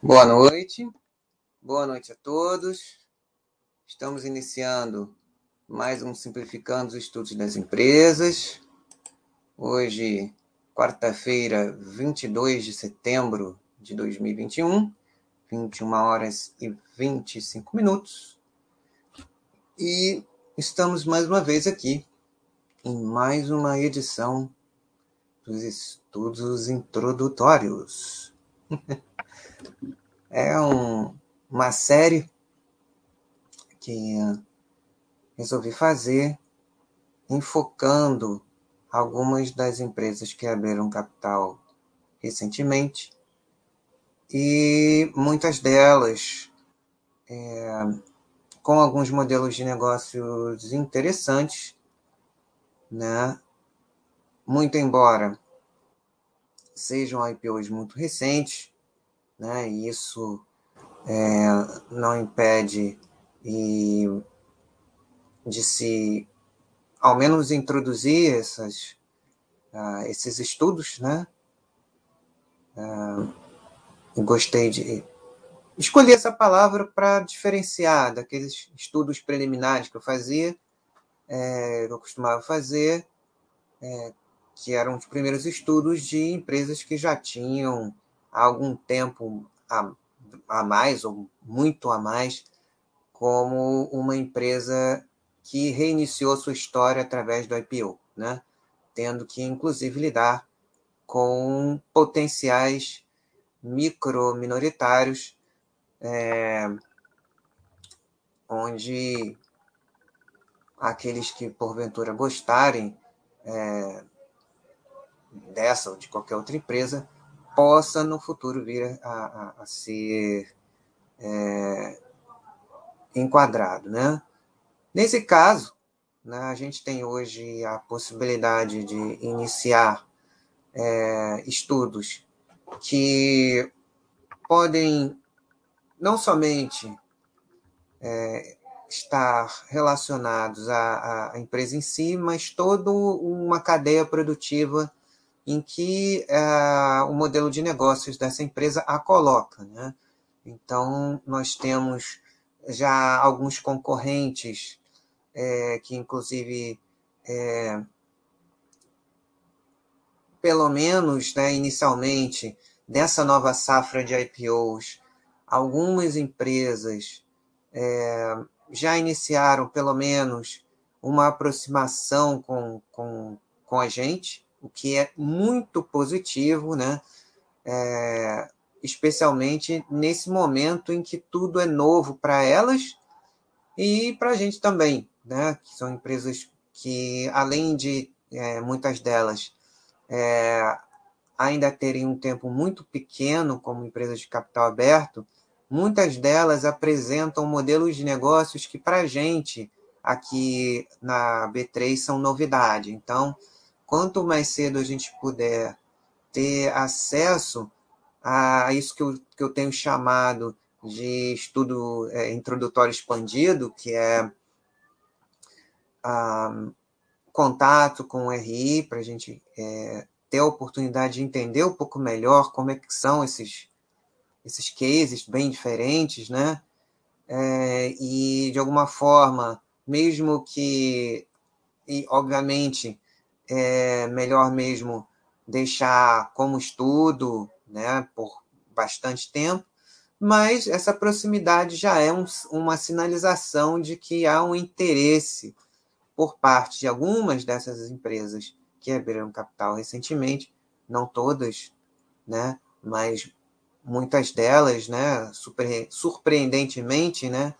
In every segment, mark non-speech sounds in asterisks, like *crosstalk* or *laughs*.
Boa noite, boa noite a todos. Estamos iniciando mais um Simplificando os Estudos das Empresas. Hoje, quarta-feira, 22 de setembro de 2021, 21 horas e 25 minutos. E estamos mais uma vez aqui em mais uma edição dos estudos introdutórios. *laughs* é um, uma série que resolvi fazer enfocando algumas das empresas que abriram capital recentemente e muitas delas é, com alguns modelos de negócios interessantes, né? Muito embora sejam IPOs muito recentes, né? E isso é, não impede e, de se, ao menos, introduzir essas, uh, esses estudos, né? Uh, gostei de escolher essa palavra para diferenciar daqueles estudos preliminares que eu fazia, é, que eu costumava fazer, é, que eram os primeiros estudos de empresas que já tinham algum tempo a, a mais, ou muito a mais, como uma empresa que reiniciou sua história através do IPO, né? tendo que, inclusive, lidar com potenciais micro-minoritários, é, onde aqueles que porventura gostarem é, dessa ou de qualquer outra empresa possa no futuro vir a, a, a ser é, enquadrado. Né? Nesse caso, né, a gente tem hoje a possibilidade de iniciar é, estudos que podem não somente é, estar relacionados à, à, empresa em si, mas toda uma cadeia produtiva em que uh, o modelo de negócios dessa empresa a coloca. Né? Então, nós temos já alguns concorrentes é, que, inclusive, é, pelo menos né, inicialmente, dessa nova safra de IPOs, algumas empresas é, já iniciaram, pelo menos, uma aproximação com, com, com a gente, o que é muito positivo, né? É, especialmente nesse momento em que tudo é novo para elas e para a gente também, né? Que são empresas que, além de é, muitas delas é, ainda terem um tempo muito pequeno como empresas de capital aberto, muitas delas apresentam modelos de negócios que para a gente aqui na B3 são novidade. Então, quanto mais cedo a gente puder ter acesso a isso que eu, que eu tenho chamado de estudo é, introdutório expandido, que é ah, contato com o RI, para a gente é, ter a oportunidade de entender um pouco melhor como é que são esses, esses cases bem diferentes, né? É, e, de alguma forma, mesmo que, e, obviamente, é melhor mesmo deixar como estudo, né, por bastante tempo, mas essa proximidade já é um, uma sinalização de que há um interesse por parte de algumas dessas empresas que abriram capital recentemente, não todas, né, mas muitas delas, né, super, surpreendentemente, né,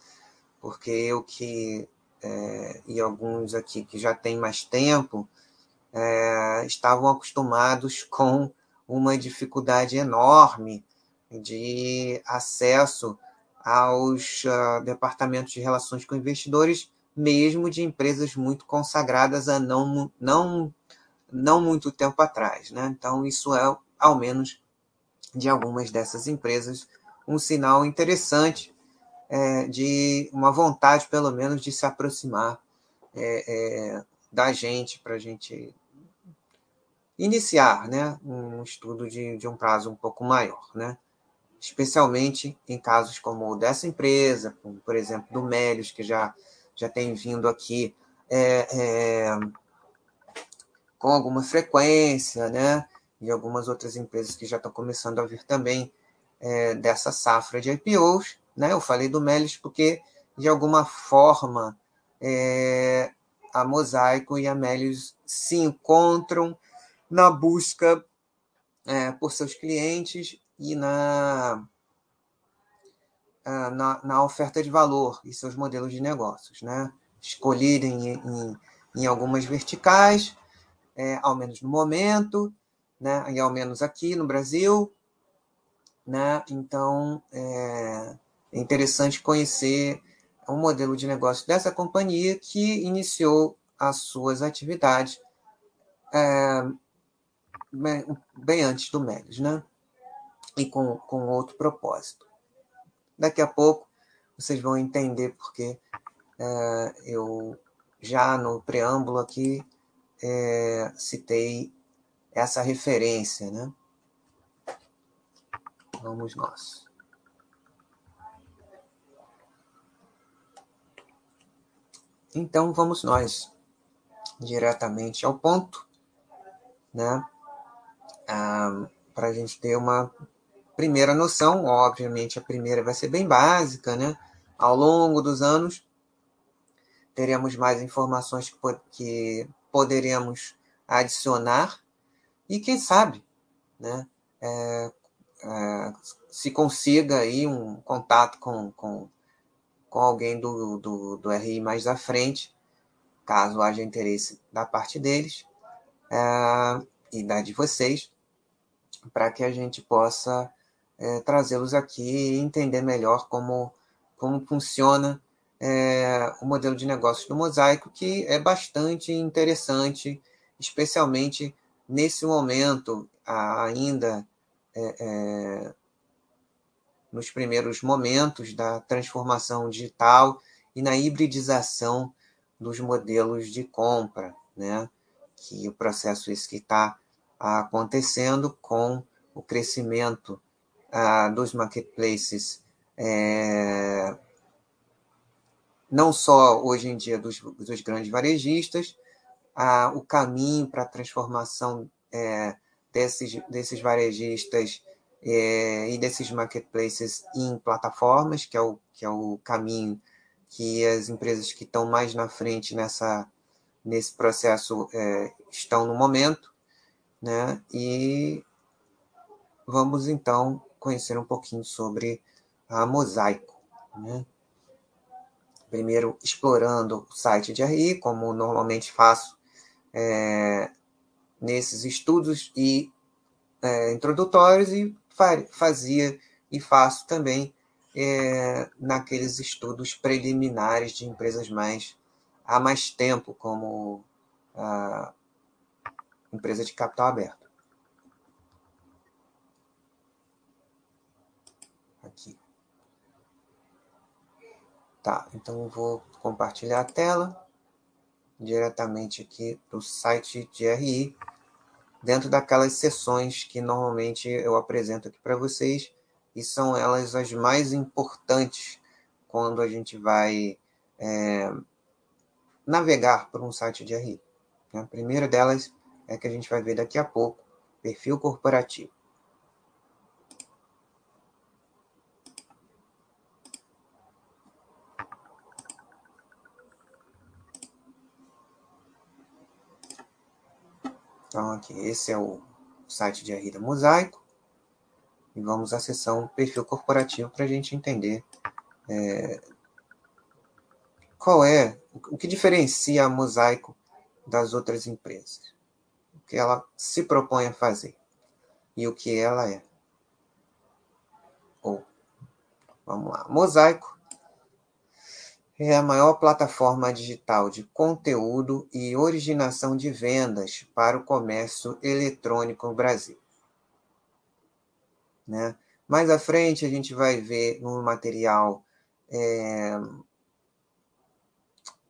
porque eu que é, e alguns aqui que já têm mais tempo, é, estavam acostumados com uma dificuldade enorme de acesso aos uh, departamentos de relações com investidores, mesmo de empresas muito consagradas há não, não, não muito tempo atrás. Né? Então, isso é, ao menos, de algumas dessas empresas, um sinal interessante é, de uma vontade, pelo menos, de se aproximar é, é, da gente, para a gente iniciar né, um estudo de, de um prazo um pouco maior. Né? especialmente em casos como o dessa empresa, como, por exemplo, do Melios, que já, já tem vindo aqui é, é, com alguma frequência, né? e algumas outras empresas que já estão começando a vir também é, dessa safra de IPOs. Né? Eu falei do Melios porque, de alguma forma, é, a Mosaico e a Melios se encontram na busca é, por seus clientes e na, na, na, oferta de valor e seus modelos de negócios. Né? Escolherem em, em algumas verticais, é, ao menos no momento, né? e ao menos aqui no Brasil. Né? Então, é, é interessante conhecer o modelo de negócio dessa companhia que iniciou as suas atividades é, bem, antes do Melis, né? E com, com outro propósito. Daqui a pouco vocês vão entender porque é, eu já no preâmbulo aqui é, citei essa referência, né? Vamos nós. Então vamos nós diretamente ao ponto, né? Ah, Para a gente ter uma primeira noção, obviamente a primeira vai ser bem básica, né? Ao longo dos anos teremos mais informações que poderemos adicionar e quem sabe, né? É, é, se consiga aí um contato com, com, com alguém do, do, do RI mais à frente, caso haja interesse da parte deles é, e da de vocês, para que a gente possa é, trazê-los aqui e entender melhor como, como funciona é, o modelo de negócios do Mosaico, que é bastante interessante, especialmente nesse momento ainda é, é, nos primeiros momentos da transformação digital e na hibridização dos modelos de compra, né? que o processo esse que está acontecendo com o crescimento ah, dos marketplaces, é, não só hoje em dia dos, dos grandes varejistas, ah, o caminho para a transformação é, desses, desses varejistas é, e desses marketplaces em plataformas, que é o, que é o caminho que as empresas que estão mais na frente nessa, nesse processo é, estão no momento, né? E vamos então conhecer um pouquinho sobre a Mosaico, né? Primeiro explorando o site de RI, como normalmente faço é, nesses estudos e é, introdutórios e fazia e faço também é, naqueles estudos preliminares de empresas mais há mais tempo, como empresa de capital aberto. Aqui. Tá, então eu vou compartilhar a tela diretamente aqui do site de RI, dentro daquelas sessões que normalmente eu apresento aqui para vocês, e são elas as mais importantes quando a gente vai é, navegar por um site de RI. A primeira delas é que a gente vai ver daqui a pouco, perfil corporativo. Então, aqui, esse é o site de Arrida Mosaico. E vamos à seção perfil corporativo para a gente entender é, qual é, o que diferencia a Mosaico das outras empresas. Que ela se propõe a fazer e o que ela é. Ou, vamos lá, Mosaico é a maior plataforma digital de conteúdo e originação de vendas para o comércio eletrônico no Brasil. Né? Mais à frente, a gente vai ver no material é,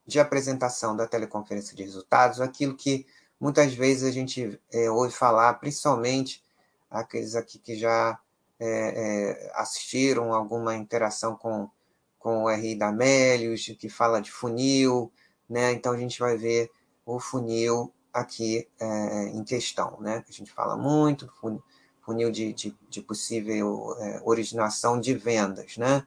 de apresentação da teleconferência de resultados aquilo que muitas vezes a gente é, ouve falar, principalmente aqueles aqui que já é, é, assistiram alguma interação com, com o RI da que fala de funil, né? Então a gente vai ver o funil aqui em questão, né? A gente fala muito, funil de, de, de possível originação de vendas, né?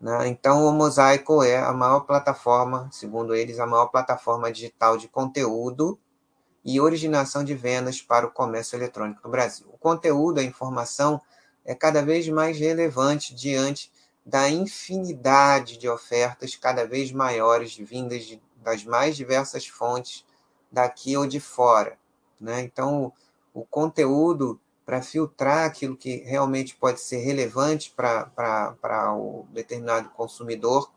né? Então o Mosaico é a maior plataforma, segundo eles, a maior plataforma digital de conteúdo e originação de vendas para o comércio eletrônico no Brasil. O conteúdo, a informação, é cada vez mais relevante diante da infinidade de ofertas cada vez maiores vindas de, das mais diversas fontes daqui ou de fora. Né? Então, o, o conteúdo, para filtrar aquilo que realmente pode ser relevante para o determinado consumidor,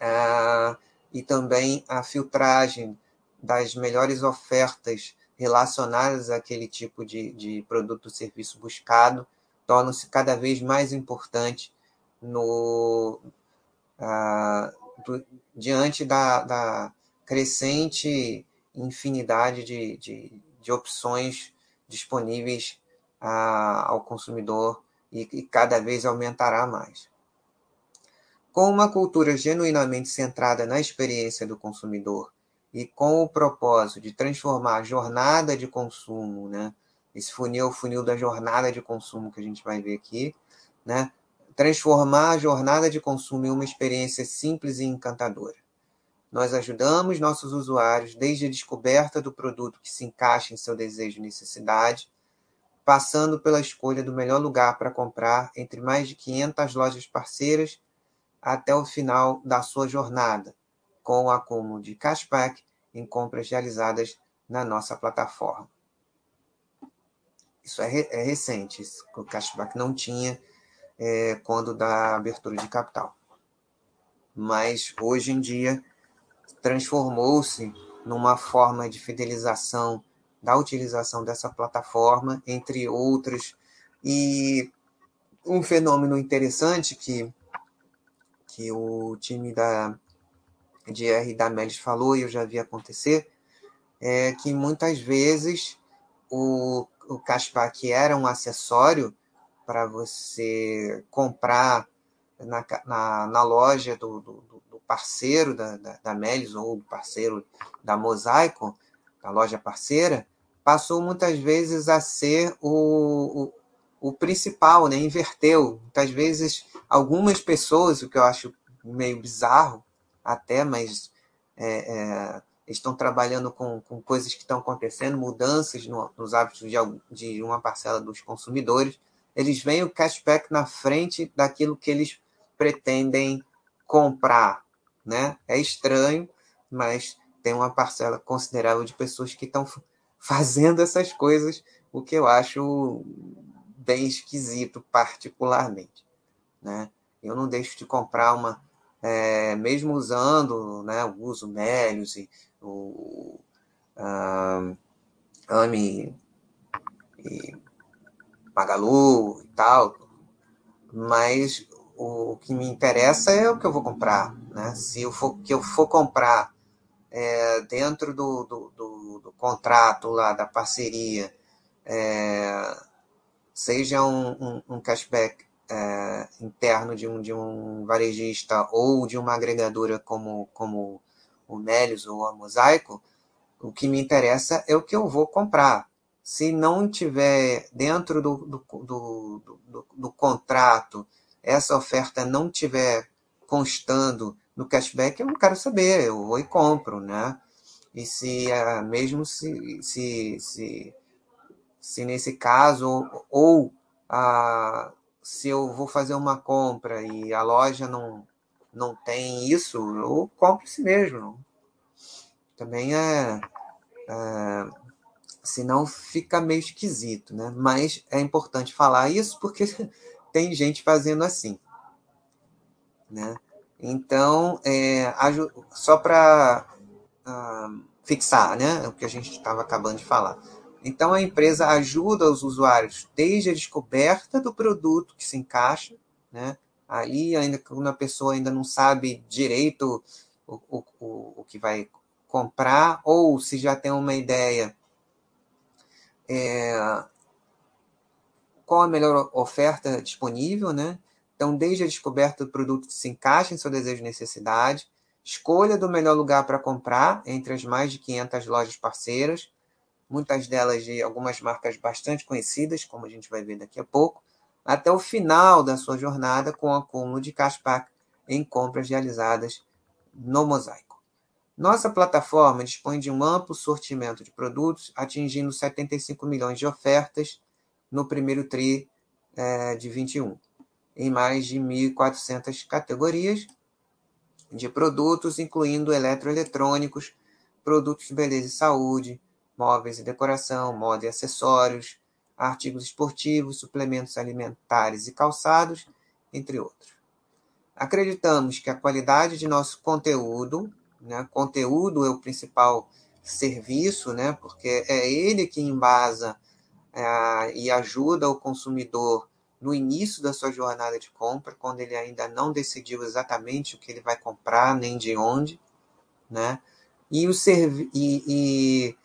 ah, e também a filtragem das melhores ofertas relacionadas àquele tipo de, de produto ou serviço buscado tornam-se cada vez mais importante no, ah, do, diante da, da, crescente infinidade de, de, de opções disponíveis ah, ao consumidor e, e cada vez aumentará mais. Com uma cultura genuinamente centrada na experiência do consumidor e com o propósito de transformar a jornada de consumo, né? Esse funil o funil da jornada de consumo que a gente vai ver aqui, né? Transformar a jornada de consumo em uma experiência simples e encantadora. Nós ajudamos nossos usuários desde a descoberta do produto que se encaixa em seu desejo e necessidade, passando pela escolha do melhor lugar para comprar entre mais de 500 lojas parceiras até o final da sua jornada, com o acúmulo de cashback em compras realizadas na nossa plataforma. Isso é, re é recente, o cashback não tinha é, quando da abertura de capital. Mas hoje em dia transformou-se numa forma de fidelização da utilização dessa plataforma, entre outras. E um fenômeno interessante que, que o time da, de R da Melis falou e eu já vi acontecer, é que muitas vezes o, o cashback era um acessório para você comprar na, na, na loja do, do, do, parceiro da, da, da Melis ou do parceiro da Mosaico, da loja parceira, passou muitas vezes a ser o, o, o principal, né? inverteu. Muitas vezes, algumas pessoas, o que eu acho meio bizarro, até, mas é, é, estão trabalhando com, com coisas que estão acontecendo, mudanças no, nos hábitos de, de uma parcela dos consumidores. Eles veem o cashback na frente daquilo que eles pretendem comprar. Né? É estranho, mas tem uma parcela considerável de pessoas que estão fazendo essas coisas, o que eu acho bem esquisito, particularmente. Né? Eu não deixo de comprar uma, é, mesmo usando né, o uso Melius e o uh, AMI e Magalu e tal, mas o que me interessa é o que eu vou comprar. Né? Se eu for, que eu for comprar é, dentro do, do, do, do, contrato lá, da parceria, é, seja um, um, um cashback é, interno de um, de um varejista ou de uma agregadora como, como o Melius ou a Mosaico, o que me interessa é o que eu vou comprar. Se não tiver dentro do, do, do, do, do contrato, essa oferta não tiver constando no cashback, eu não quero saber, eu vou e compro, né? E se mesmo se, se, se, se nesse caso, ou a, se eu vou fazer uma compra e a loja não, não tem isso, eu compro si mesmo. Também é, é. Senão fica meio esquisito, né? Mas é importante falar isso porque *laughs* tem gente fazendo assim. Né? Então, é, só para uh, ah, fixar né, o que a gente estava acabando de falar. Então, a empresa ajuda os usuários desde a descoberta do produto que se encaixa, né? Ali, ainda quando a pessoa ainda não sabe direito o, o, o, que vai comprar, ou se já tem uma ideia, é, qual a melhor oferta disponível, né? Então, desde a descoberta do produto que se encaixa em seu desejo e necessidade, escolha do melhor lugar para comprar entre as mais de 500 lojas parceiras, muitas delas de algumas marcas bastante conhecidas, como a gente vai ver daqui a pouco, até o final da sua jornada com o acúmulo de cashback em compras realizadas no Mosaico. Nossa plataforma dispõe de um amplo sortimento de produtos, atingindo 75 milhões de ofertas no primeiro TRI é, de 21, em mais de 1.400 categorias, de produtos, incluindo eletroeletrônicos, produtos de beleza e saúde, móveis e decoração, moda e acessórios, artigos esportivos, suplementos alimentares e calçados, entre outros. Acreditamos que a qualidade de nosso conteúdo, né, conteúdo é o principal serviço, né, porque é ele que embasa é, e ajuda o consumidor no início da sua jornada de compra, quando ele ainda não decidiu exatamente o que ele vai comprar, nem de onde, né? E, o servi e, e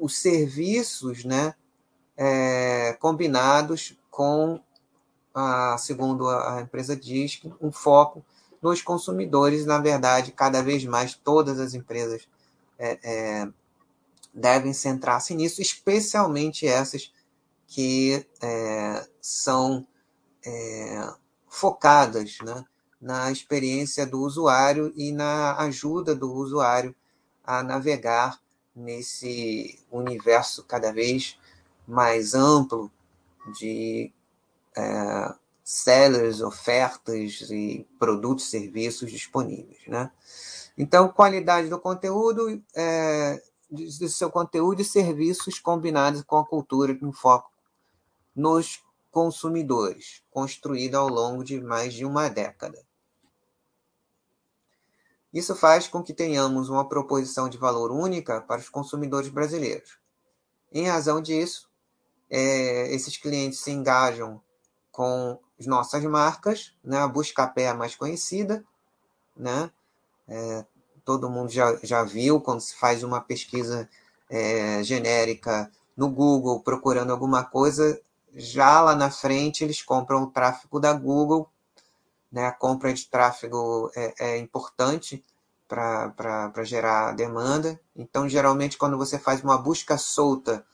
os serviços né, é, combinados com, a, segundo a empresa diz, um foco nos consumidores. Na verdade, cada vez mais todas as empresas é, é, devem centrar-se nisso, especialmente essas que é, são é, focadas né, na experiência do usuário e na ajuda do usuário a navegar nesse universo cada vez mais amplo de é, sellers, ofertas e produtos e serviços disponíveis. Né? Então, qualidade do conteúdo, é, do seu conteúdo e serviços combinados com a cultura com foco nos consumidores, construída ao longo de mais de uma década. Isso faz com que tenhamos uma proposição de valor única para os consumidores brasileiros. Em razão disso, é, esses clientes se engajam com as nossas marcas, né? a Buscapé é a mais conhecida, né? É, todo mundo já, já viu quando se faz uma pesquisa é, genérica no Google procurando alguma coisa, já lá na frente eles compram o tráfego da Google né? A compra de tráfego é, é importante para gerar demanda. Então, geralmente, quando você faz uma busca solta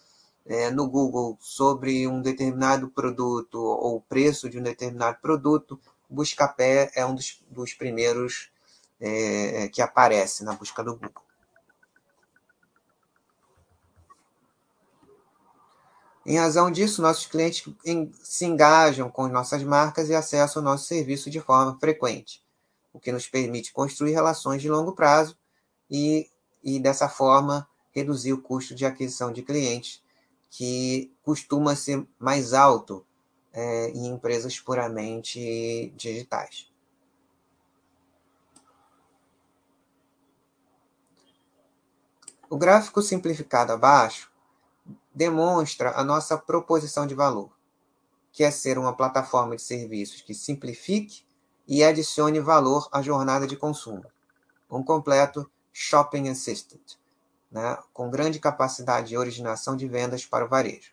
é, no Google sobre um determinado produto ou o preço de um determinado produto, Buscapé é um dos, dos primeiros é, é que aparece na busca do Google. Em razão disso, nossos clientes se engajam com nossas marcas e acessam nosso serviço de forma frequente, o que nos permite construir relações de longo prazo e, e dessa forma, reduzir o custo de aquisição de clientes, que costuma ser mais alto é, em empresas puramente digitais. O gráfico simplificado abaixo demonstra a nossa proposição de valor, que é ser uma plataforma de serviços que simplifique e adicione valor à jornada de consumo. Um completo Shopping Assistant, né, com grande capacidade de originação de vendas para o varejo.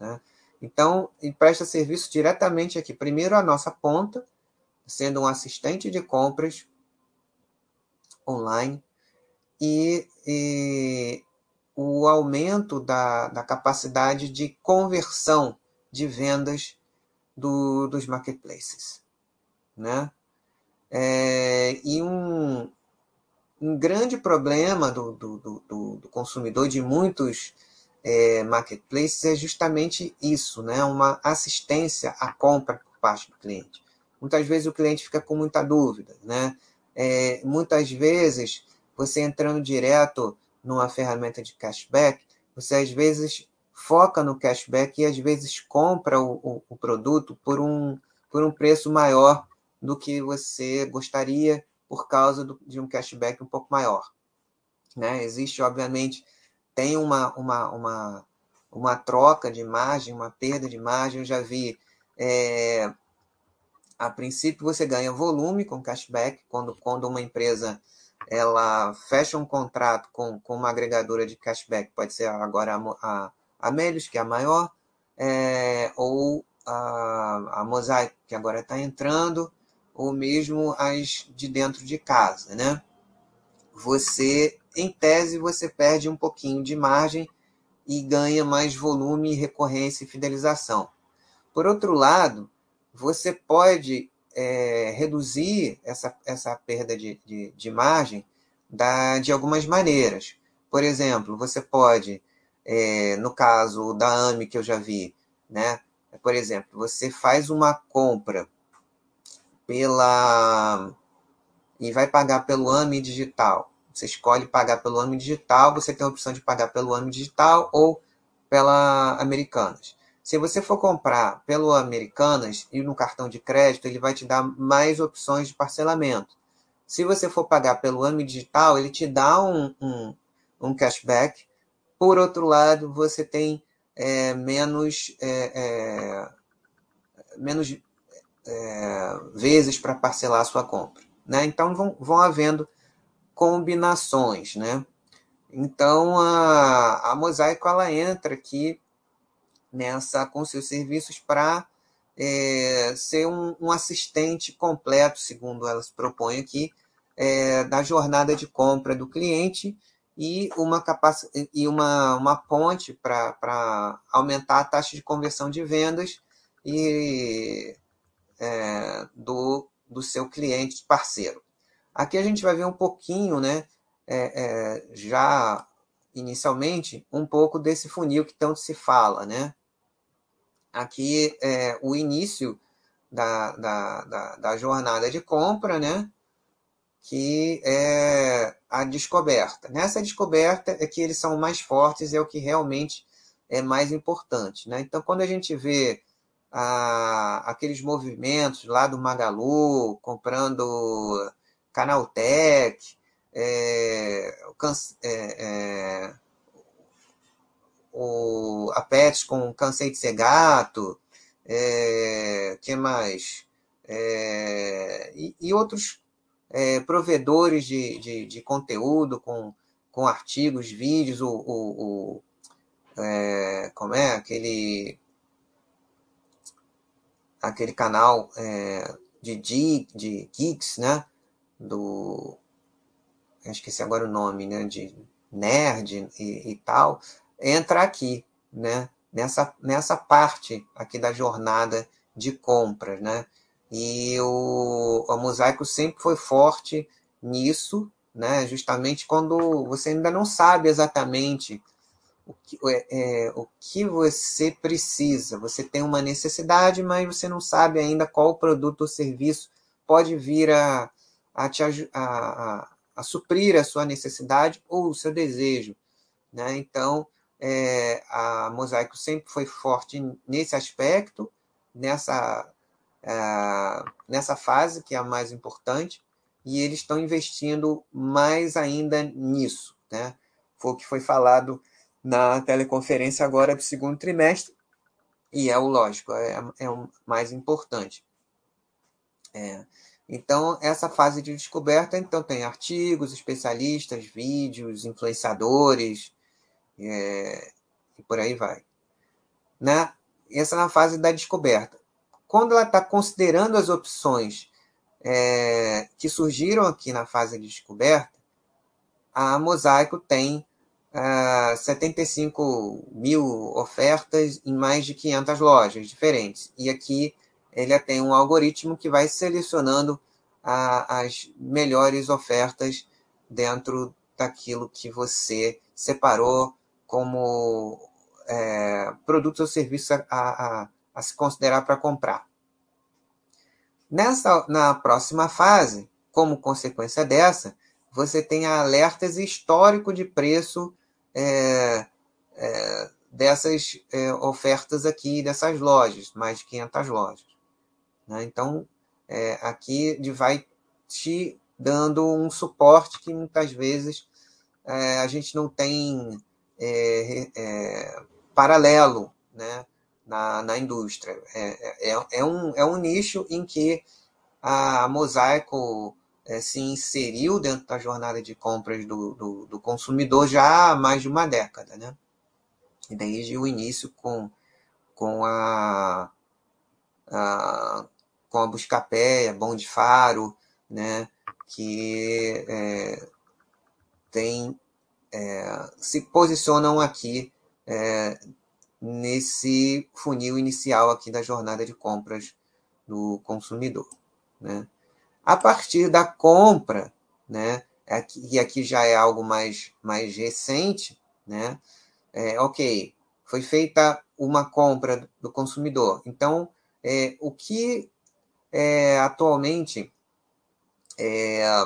Né? Então, presta serviço diretamente aqui, primeiro à nossa ponta, sendo um assistente de compras online, e, e o aumento da, da capacidade de conversão de vendas do, dos marketplaces. Né? É, e um, um grande problema do, do, do, do consumidor de muitos é, marketplaces é justamente isso, né? uma assistência à compra por parte do cliente. Muitas vezes o cliente fica com muita dúvida. Né? É, muitas vezes, você entrando direto numa ferramenta de cashback, você às vezes foca no cashback e às vezes compra o, o, o produto por um, por um preço maior do que você gostaria por causa do, de um cashback um pouco maior. Né? Existe, obviamente, tem uma, uma, uma, uma troca de margem, uma perda de margem. Eu já vi, é, a princípio, você ganha volume com cashback, quando, quando uma empresa ela fecha um contrato com, com uma agregadora de cashback, pode ser agora a, a, a que é a maior, é, ou a, a mosaico que agora está entrando, ou mesmo as de dentro de casa, né? Você, em tese, você perde um pouquinho de margem e ganha mais volume, recorrência e fidelização. Por outro lado, você pode é, reduzir essa, essa perda de, de, de margem da, de algumas maneiras. Por exemplo, você pode, é, no caso da AMI que eu já vi, né? Por exemplo, você faz uma compra pela e vai pagar pelo AMI digital. Você escolhe pagar pelo AMI digital, você tem a opção de pagar pelo AMI digital ou pela Americanas. Se você for comprar pelo Americanas e no cartão de crédito, ele vai te dar mais opções de parcelamento. Se você for pagar pelo AMI digital, ele te dá um, um, um cashback. Por outro lado, você tem é, menos, é, é, menos é, vezes para parcelar a sua compra. Né? Então, vão, vão havendo combinações. Né? Então, a, a Mosaico ela entra aqui nessa com seus serviços para é, ser um, um, assistente completo, segundo elas propõem aqui, é, da jornada de compra do cliente e uma, capac... e uma, uma ponte para aumentar a taxa de conversão de vendas e é, do, do seu cliente parceiro. Aqui a gente vai ver um pouquinho, né, é, é, já inicialmente, um pouco desse funil que tanto se fala. Né? Aqui é o início da, da, da, da jornada de compra, né? que é a descoberta. Nessa descoberta é que eles são mais fortes, é o que realmente é mais importante. Né? Então, quando a gente vê ah, aqueles movimentos lá do Magalu, comprando Canaltech, é, é, é, o, a Pets com Cansei de Ser Gato, é, que mais? É, e, e outros é, provedores de, de, de, conteúdo com, com artigos, vídeos, o, o, o é, como é aquele aquele canal é, de, de, de geeks, né? Do esqueci agora o nome, né? De nerd e, e tal, entra aqui, né? Nessa, nessa parte aqui da jornada de compras, né? E o, o mosaico sempre foi forte nisso, né? justamente quando você ainda não sabe exatamente o que, é, é, o que você precisa. Você tem uma necessidade, mas você não sabe ainda qual produto ou serviço pode vir a, a, te, a, a, a suprir a sua necessidade ou o seu desejo. Né? Então, é, a Mosaico sempre foi forte nesse aspecto, nessa é, nessa fase, que é a mais importante, e eles estão investindo mais ainda nisso. Né? Foi o que foi falado na teleconferência agora do segundo trimestre, e é o lógico, é, é o mais importante. É. Então, essa fase de descoberta, então, tem artigos, especialistas, vídeos, influenciadores, é, e por aí vai. Né? Essa é a fase da descoberta quando ela está considerando as opções é, que surgiram aqui na fase de descoberta, a Mosaico tem é, 75 mil ofertas em mais de 500 lojas diferentes. E aqui ele tem um algoritmo que vai selecionando a, as melhores ofertas dentro daquilo que você separou como é, produto ou serviço a, a, a se considerar para comprar. Nessa, na próxima fase, como consequência dessa, você tem alertas histórico de preço é, é, dessas é, ofertas aqui, dessas lojas, mais de 500 lojas. Né? Então, é, aqui vai te dando um suporte que muitas vezes é, a gente não tem é, paralelo, né? na, na indústria. É, é, é, um, é um nicho em que a Mosaico é, se inseriu dentro da jornada de compras do, do, do, consumidor já há mais de uma década, né? Desde o início com, com a, a, com a Buscapé, Bom de Faro, né, que é, tem, é, se posicionam aqui é, nesse funil inicial aqui da jornada de compras do consumidor. Né? A partir da compra, né, aqui, e aqui já é algo mais, mais recente, né, é, ok, foi feita uma compra do consumidor. Então, é, o que é, atualmente é, é,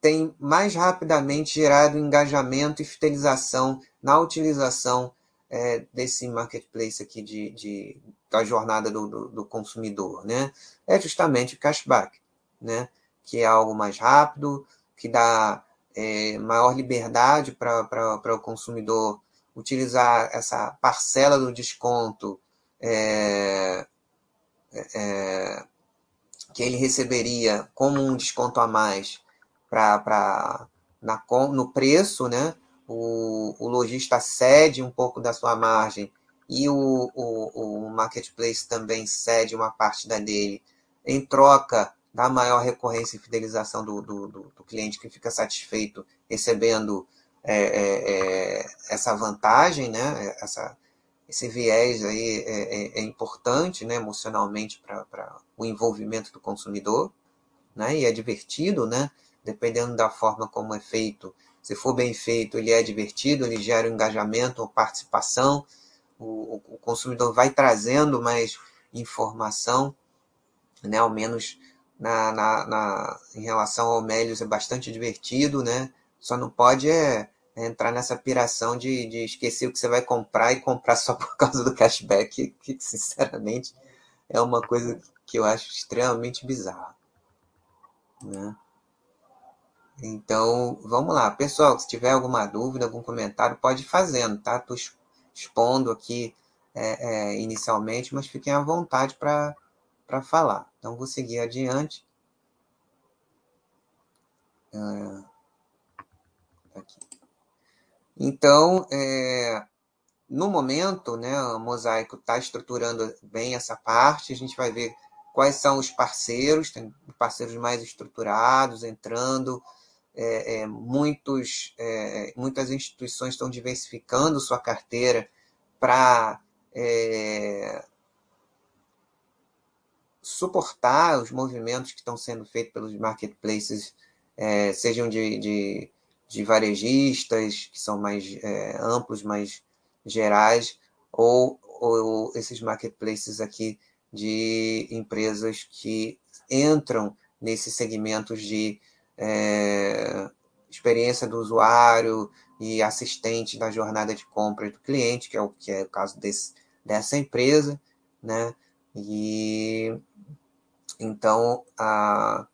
tem mais rapidamente gerado engajamento e fidelização na utilização é, desse marketplace aqui de, de da jornada do, do, do, consumidor, né? É justamente o cashback, né? Que é algo mais rápido, que dá é, maior liberdade para o consumidor utilizar essa parcela do desconto é, é, que ele receberia como um desconto a mais para no preço, né? O, o lojista cede um pouco da sua margem e o, o, o marketplace também cede uma parte da dele em troca da maior recorrência e fidelização do, do, do cliente que fica satisfeito recebendo é, é, é, essa vantagem, né? Essa, esse viés aí é, é, é importante né? emocionalmente para o envolvimento do consumidor, né? e é divertido, né? Dependendo da forma como é feito. Se for bem feito, ele é divertido, ele gera engajamento, participação, o, o consumidor vai trazendo mais informação, né? ao menos na, na, na, em relação ao Melios é bastante divertido, né? Só não pode é, é, entrar nessa piração de, de esquecer o que você vai comprar e comprar só *laughs* por causa do cashback, que sinceramente é uma coisa que eu acho extremamente bizarra. Né? Então, vamos lá. Pessoal, se tiver alguma dúvida, algum comentário, pode ir fazendo, tá? Estou expondo aqui é, é, inicialmente, mas fiquem à vontade para falar. Então, vou seguir adiante. É, aqui. Então, é, no momento, né, o Mosaico está estruturando bem essa parte. A gente vai ver quais são os parceiros, tem parceiros mais estruturados entrando, é, é, muitos, é, muitas instituições estão diversificando sua carteira para é, suportar os movimentos que estão sendo feitos pelos marketplaces, é, sejam de, de, de, varejistas, que são mais é, amplos, mais gerais, ou, ou esses marketplaces aqui de empresas que entram nesses segmentos de é, experiência do usuário e assistente da jornada de compra do cliente, que é o que é o caso desse, dessa empresa, né? E então a,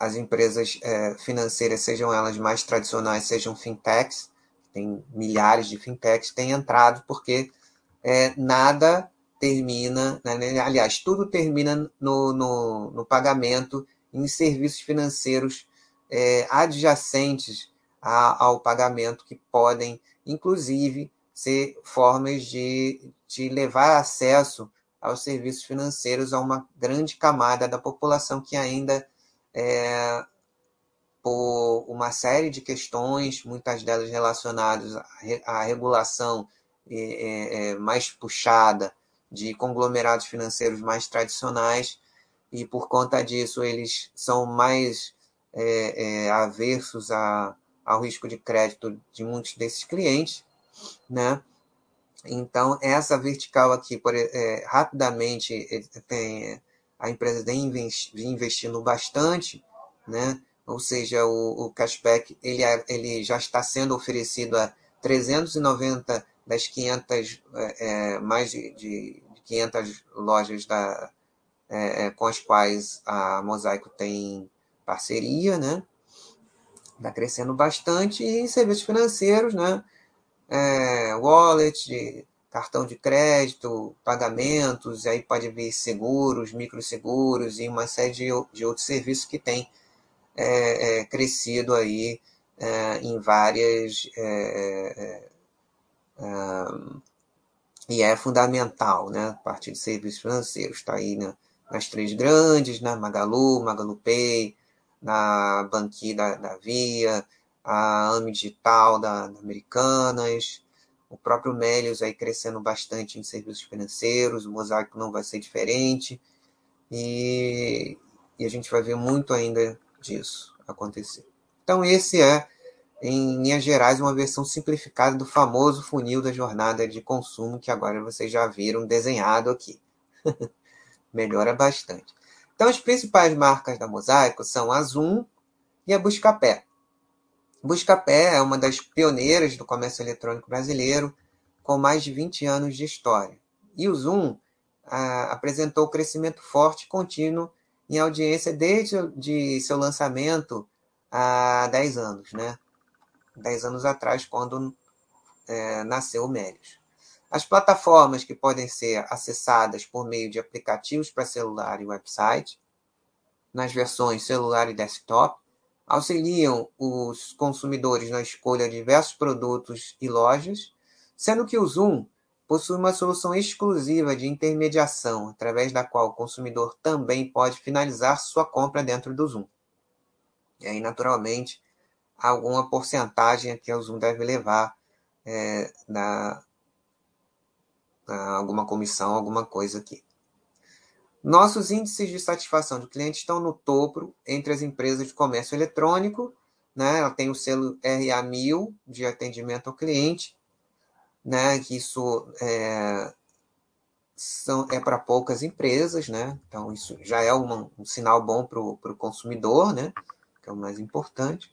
as empresas é, financeiras, sejam elas mais tradicionais, sejam fintechs, tem milhares de fintechs, têm entrado porque é, nada termina, né? aliás, tudo termina no, no, no pagamento em serviços financeiros é, adjacentes a, ao pagamento, que podem, inclusive, ser formas de, de levar acesso aos serviços financeiros a uma grande camada da população que ainda, é, por uma série de questões, muitas delas relacionadas à regulação é, é, mais puxada de conglomerados financeiros mais tradicionais, e por conta disso eles são mais é, é, aversos a, ao risco de crédito de muitos desses clientes, né? Então essa vertical aqui, por, é, rapidamente tem a empresa vem investindo bastante, né? Ou seja, o, o cashback ele, é, ele já está sendo oferecido a 390 das 500 é, é, mais de, de 500 lojas da, é, é, com as quais a Mosaico tem parceria, né? Está crescendo bastante e serviços financeiros, né? É, wallet, cartão de crédito, pagamentos, aí pode vir seguros, microseguros e uma série de, de outros serviços que tem é, é, crescido aí é, em várias é, e é fundamental, né? A partir de serviços financeiros, está aí né? Nas três grandes, né? Magalu, Magalu Pay, na Banqui da, da Via, a AMI Digital da, da Americanas, o próprio Melios aí crescendo bastante em serviços financeiros, o Mosaico não vai ser diferente, e, e a gente vai ver muito ainda disso acontecer. Então, esse é em linhas gerais, uma versão simplificada do famoso funil da jornada de consumo que agora vocês já viram desenhado aqui. *laughs* Melhora bastante. Então, as principais marcas da Mosaico são a Zoom e a Buscapé. Buscapé é uma das pioneiras do comércio eletrônico brasileiro, com mais de 20 anos de história. E o Zoom ah, apresentou crescimento forte e contínuo em audiência desde de seu lançamento há 10 anos, né? 10 anos atrás, quando é, nasceu o Melios. As plataformas que podem ser acessadas por meio de aplicativos para celular e website, nas versões celular e desktop, auxiliam os consumidores na escolha de diversos produtos e lojas, sendo que o Zoom possui uma solução exclusiva de intermediação, através da qual o consumidor também pode finalizar sua compra dentro do Zoom. E aí, naturalmente, alguma porcentagem que o Zoom deve levar é, na, na, alguma comissão, alguma coisa aqui. Nossos índices de satisfação do cliente estão no topo entre as empresas de comércio eletrônico. Né? Ela tem o selo RA1000 de atendimento ao cliente, né? que isso é, é para poucas empresas, né? então isso já é uma, um sinal bom para o consumidor, né? que é o mais importante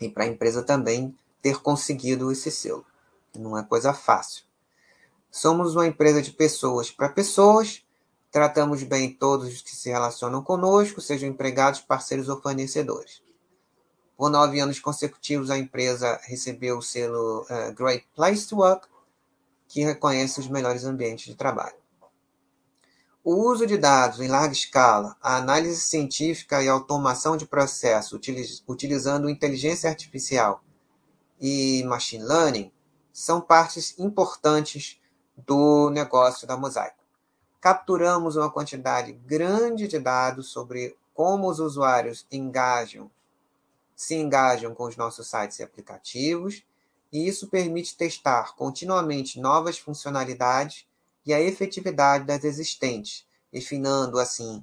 e para a empresa também ter conseguido esse selo. Não é coisa fácil. Somos uma empresa de pessoas para pessoas, tratamos bem todos os que se relacionam conosco, sejam empregados, parceiros ou fornecedores. Por nove anos consecutivos, a empresa recebeu o selo uh, Great Place to Work, que reconhece os melhores ambientes de trabalho. O uso de dados em larga escala, a análise científica e automação de processos utilizando inteligência artificial e machine learning são partes importantes do negócio da Mosaico. Capturamos uma quantidade grande de dados sobre como os usuários engajam, se engajam com os nossos sites e aplicativos, e isso permite testar continuamente novas funcionalidades e a efetividade das existentes, refinando assim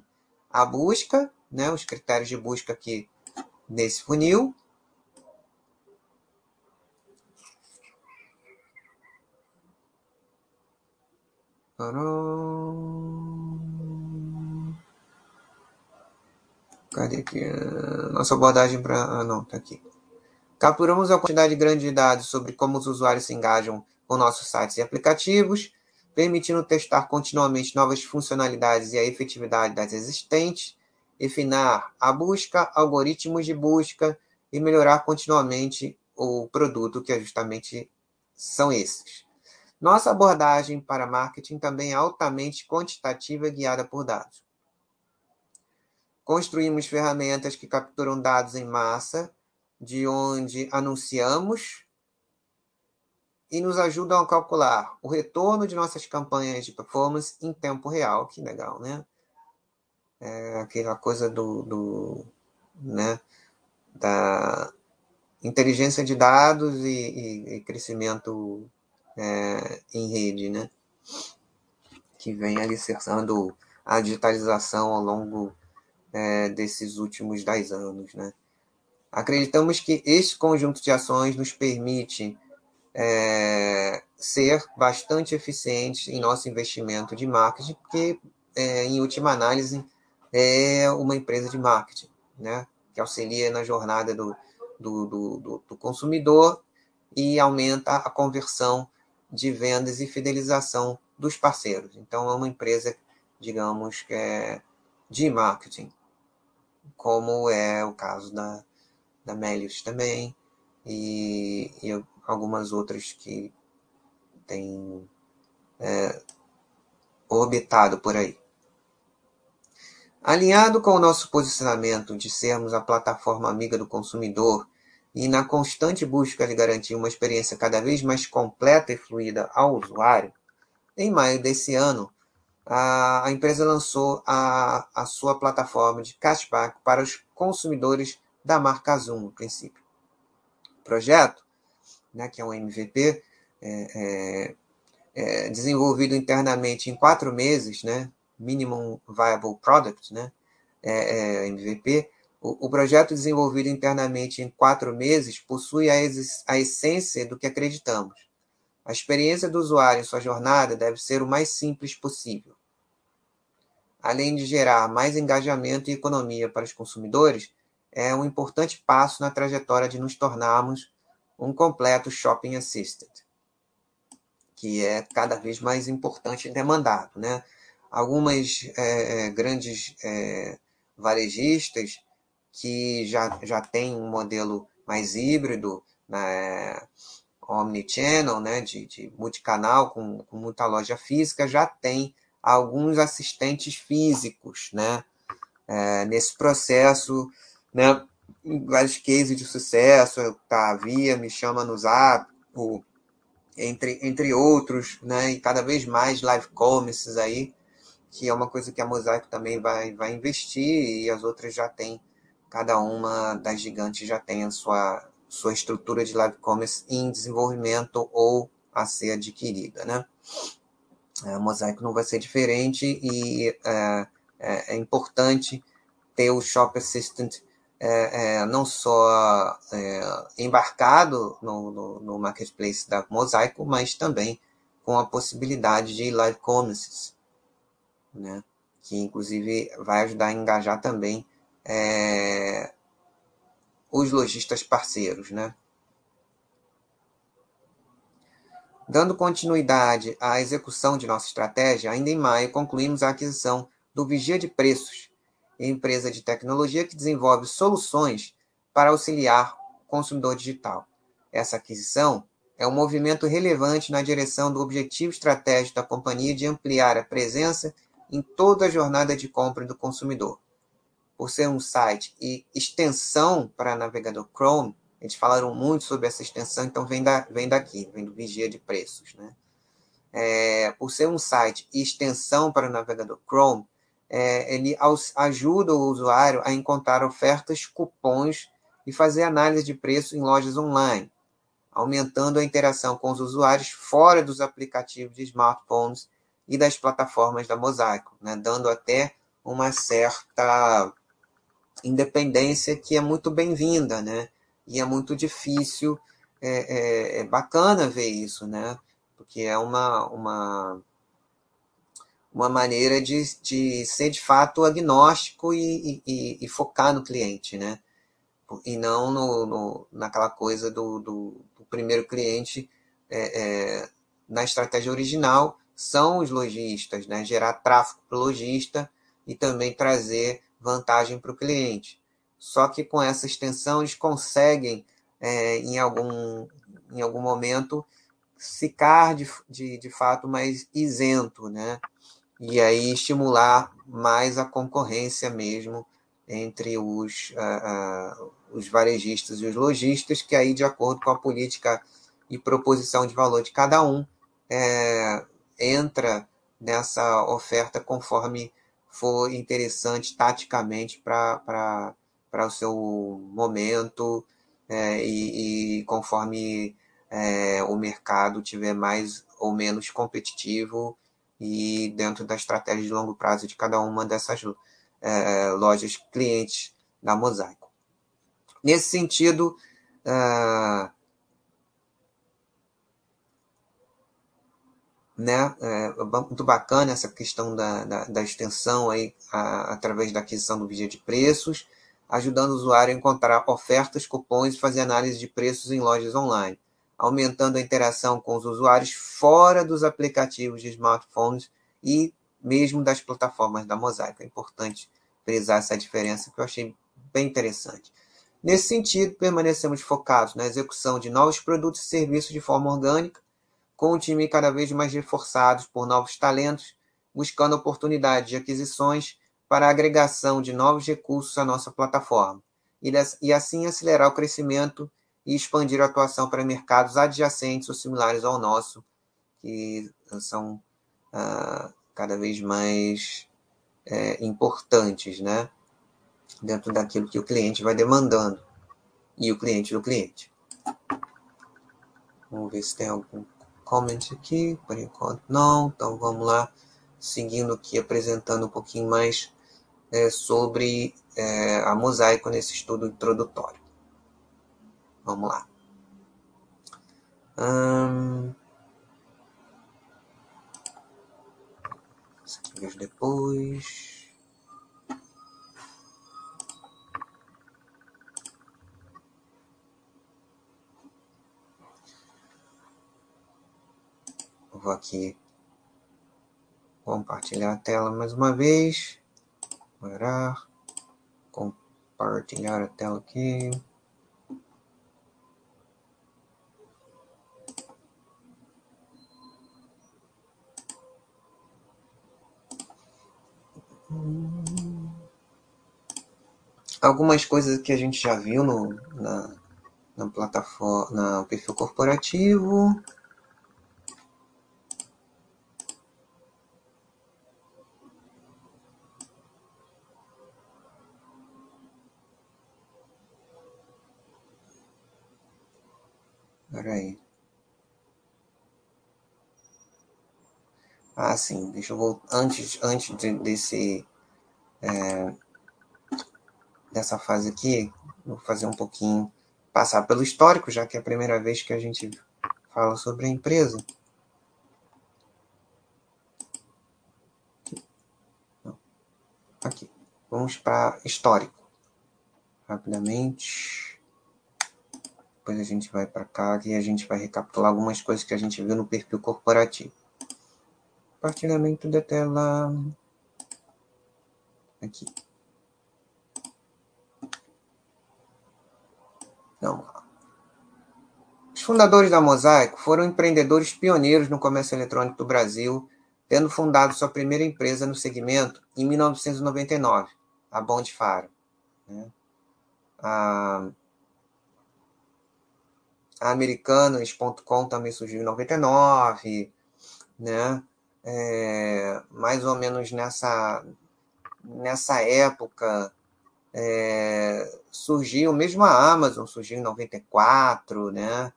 a busca, né, os critérios de busca aqui nesse funil. Cadê aqui? Nossa abordagem para. Ah, não, tá aqui. Capturamos uma quantidade grande de dados sobre como os usuários se engajam com nossos sites e aplicativos, permitindo testar continuamente novas funcionalidades e a efetividade das existentes, refinar a busca, algoritmos de busca e melhorar continuamente o produto, que é justamente são esses. Nossa abordagem para marketing também é altamente quantitativa guiada por dados. Construímos ferramentas que capturam dados em massa, de onde anunciamos e nos ajudam a calcular o retorno de nossas campanhas de performance em tempo real. Que legal, né? É aquela coisa do, do né, da inteligência de dados e, e, e crescimento é, em rede, né? Que vem alicerçando a digitalização ao longo é, desses últimos dez anos, né? Acreditamos que este conjunto de ações nos permite é, ser bastante eficientes em nosso investimento de marketing, porque, é, em última análise, é uma empresa de marketing, né? que auxilia na jornada do, do, do, do consumidor e aumenta a conversão de vendas e fidelização dos parceiros. Então, é uma empresa, digamos, que é de marketing, como é o caso da, da Melius também, e, e algumas outras que têm é, orbitado por aí. Alinhado com o nosso posicionamento de sermos a plataforma amiga do consumidor e na constante busca de garantir uma experiência cada vez mais completa e fluida ao usuário, Em maio desse ano, a, empresa lançou a, a sua plataforma de cashback para os consumidores da marca Zoom, no princípio. O projeto, né, que é um MVP, é, é, é, desenvolvido internamente em quatro meses, né, Minimum Viable Product, né, é, é MVP, o, projeto desenvolvido internamente em quatro meses possui a, a essência do que acreditamos. A experiência do usuário em sua jornada deve ser o mais simples possível. Além de gerar mais engajamento e economia para os consumidores, é um importante passo na trajetória de nos tornarmos um completo shopping assistant, que é cada vez mais importante e demandado. Né? Algumas é, é grandes é, varejistas que já, já têm um modelo mais híbrido, né, omnichannel, né, de, de multicanal, com, com muita loja física, já tem alguns assistentes físicos, né? É, nesse processo, né? Vários cases de sucesso, tá, Via me chama no Zap, o, entre, entre outros, né? E cada vez mais live commerces aí, que é uma coisa que a Mosaico também vai, vai investir e as outras já têm, cada uma das gigantes já tem sua, sua estrutura de live commerce em desenvolvimento ou a ser adquirida, né? É, mosaico não vai ser diferente e é, é, é importante ter o Shop Assistant é, é, não só é, embarcado no, no, no, marketplace da Mosaico, mas também com a possibilidade de live commerces, né? que inclusive vai ajudar a engajar também os lojistas parceiros. Né? Dando continuidade à execução de nossa estratégia, ainda em maio concluímos a aquisição do Vigia de Preços, empresa de tecnologia que desenvolve soluções para auxiliar o consumidor digital. Essa aquisição é um movimento relevante na direção do objetivo estratégico da companhia de ampliar a presença em toda a jornada de compra do consumidor. Por ser um site e extensão para navegador Chrome, eles falaram muito sobre essa extensão, então vem, da, vem daqui, vem do Vigia de Preços. Né? É, por ser um site e extensão para navegador Chrome, é, ele ajuda o usuário a encontrar ofertas, cupons e fazer análise de preço em lojas online, aumentando a interação com os usuários fora dos aplicativos de smartphones e das plataformas da Mosaico, né? dando até uma certa independência que é muito bem-vinda, né? e é muito difícil, é, é, é bacana ver isso, né? Porque é uma, uma, uma maneira de, de ser de fato agnóstico e, e, e focar no cliente, né? E não no, no naquela coisa do, do, do primeiro cliente é, é, na estratégia original são os lojistas, né? Gerar tráfego para o lojista e também trazer vantagem para o cliente. Só que com essa extensão eles conseguem, é, em, algum, em algum momento, ficar de, de, de fato mais isento, né? E aí estimular mais a concorrência mesmo entre os, uh, uh, os varejistas e os lojistas, que aí, de acordo com a política e proposição de valor de cada um, é, entra nessa oferta conforme for interessante taticamente para o seu momento é, e, e, conforme é, o mercado tiver mais ou menos competitivo e dentro da estratégia de longo prazo de cada uma dessas é, lojas clientes da Mosaico. Nesse sentido, é, né? É muito bacana essa questão da, da, da extensão aí a, através da aquisição do vídeo de preços ajudando o usuário a encontrar ofertas, cupons e fazer análise de preços em lojas online, aumentando a interação com os usuários fora dos aplicativos de smartphones e mesmo das plataformas da Mosaico. É importante frisar essa diferença que eu achei bem interessante. Nesse sentido, permanecemos focados na execução de novos produtos e serviços de forma orgânica, com o time cada vez mais reforçado por novos talentos, buscando oportunidades de aquisições para a agregação de novos recursos à nossa plataforma e assim acelerar o crescimento e expandir a atuação para mercados adjacentes ou similares ao nosso, que são uh, cada vez mais é, importantes, né? Dentro daquilo que o cliente vai demandando e o cliente do cliente. Vamos ver se tem algum comment aqui. Por enquanto, não. Então, vamos lá. Seguindo aqui, apresentando um pouquinho mais é, sobre é, a mosaico nesse estudo introdutório. Vamos lá. Hum... Isso aqui depois. Vou aqui compartilhar a tela mais uma vez. Parar. Compartilhar a tela aqui. Algumas coisas que a gente já viu no, na, na plataforma, no perfil corporativo. Peraí. Ah, sim, deixa eu voltar. Antes, antes de, desse. É, dessa fase aqui, vou fazer um pouquinho. Passar pelo histórico, já que é a primeira vez que a gente fala sobre a empresa. Aqui. Vamos para histórico. Rapidamente. Depois a gente vai para cá e a gente vai recapitular algumas coisas que a gente viu no perfil corporativo. Compartilhamento da tela. Aqui. Então, os fundadores da Mosaico foram empreendedores pioneiros no comércio eletrônico do Brasil, tendo fundado sua primeira empresa no segmento em 1999, a Bond Faro. Né? A, a Americanas.com também surgiu em 99, né? é, mais ou menos nessa, nessa época, é, surgiu, mesmo a Amazon surgiu em 94, né?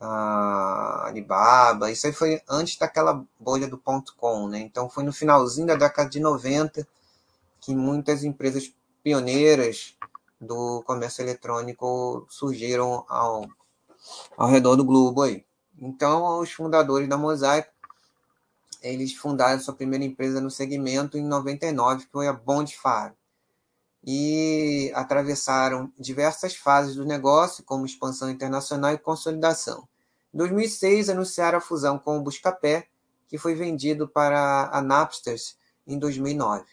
A Alibaba, isso aí foi antes daquela bolha do ponto .com, né? Então foi no finalzinho da década de 90 que muitas empresas pioneiras do comércio eletrônico surgiram ao, ao redor do globo aí. Então, os fundadores da Mosaico eles fundaram sua primeira empresa no segmento em 99, que foi a Bond Faro. E atravessaram diversas fases do negócio, como expansão internacional e consolidação. Em 2006, anunciaram a fusão com o Buscapé, que foi vendido para a Napsters em 2009.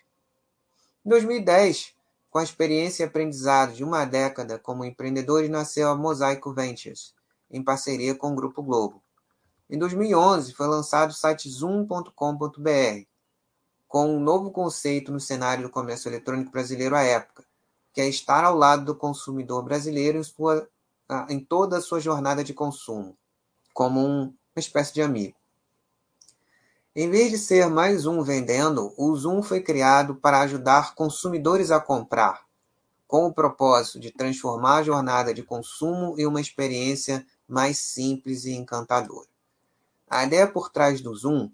Em 2010, com a experiência e aprendizado de uma década como empreendedores, nasceu a Mosaico Ventures, em parceria com o Grupo Globo. Em 2011, foi lançado o site zoom.com.br, com um novo conceito no cenário do comércio eletrônico brasileiro à época, que é estar ao lado do consumidor brasileiro em, sua, em toda a sua jornada de consumo, como um, uma espécie de amigo. Em vez de ser mais um vendendo, o Zoom foi criado para ajudar consumidores a comprar, com o propósito de transformar a jornada de consumo em uma experiência mais simples e encantadora. A ideia por trás do Zoom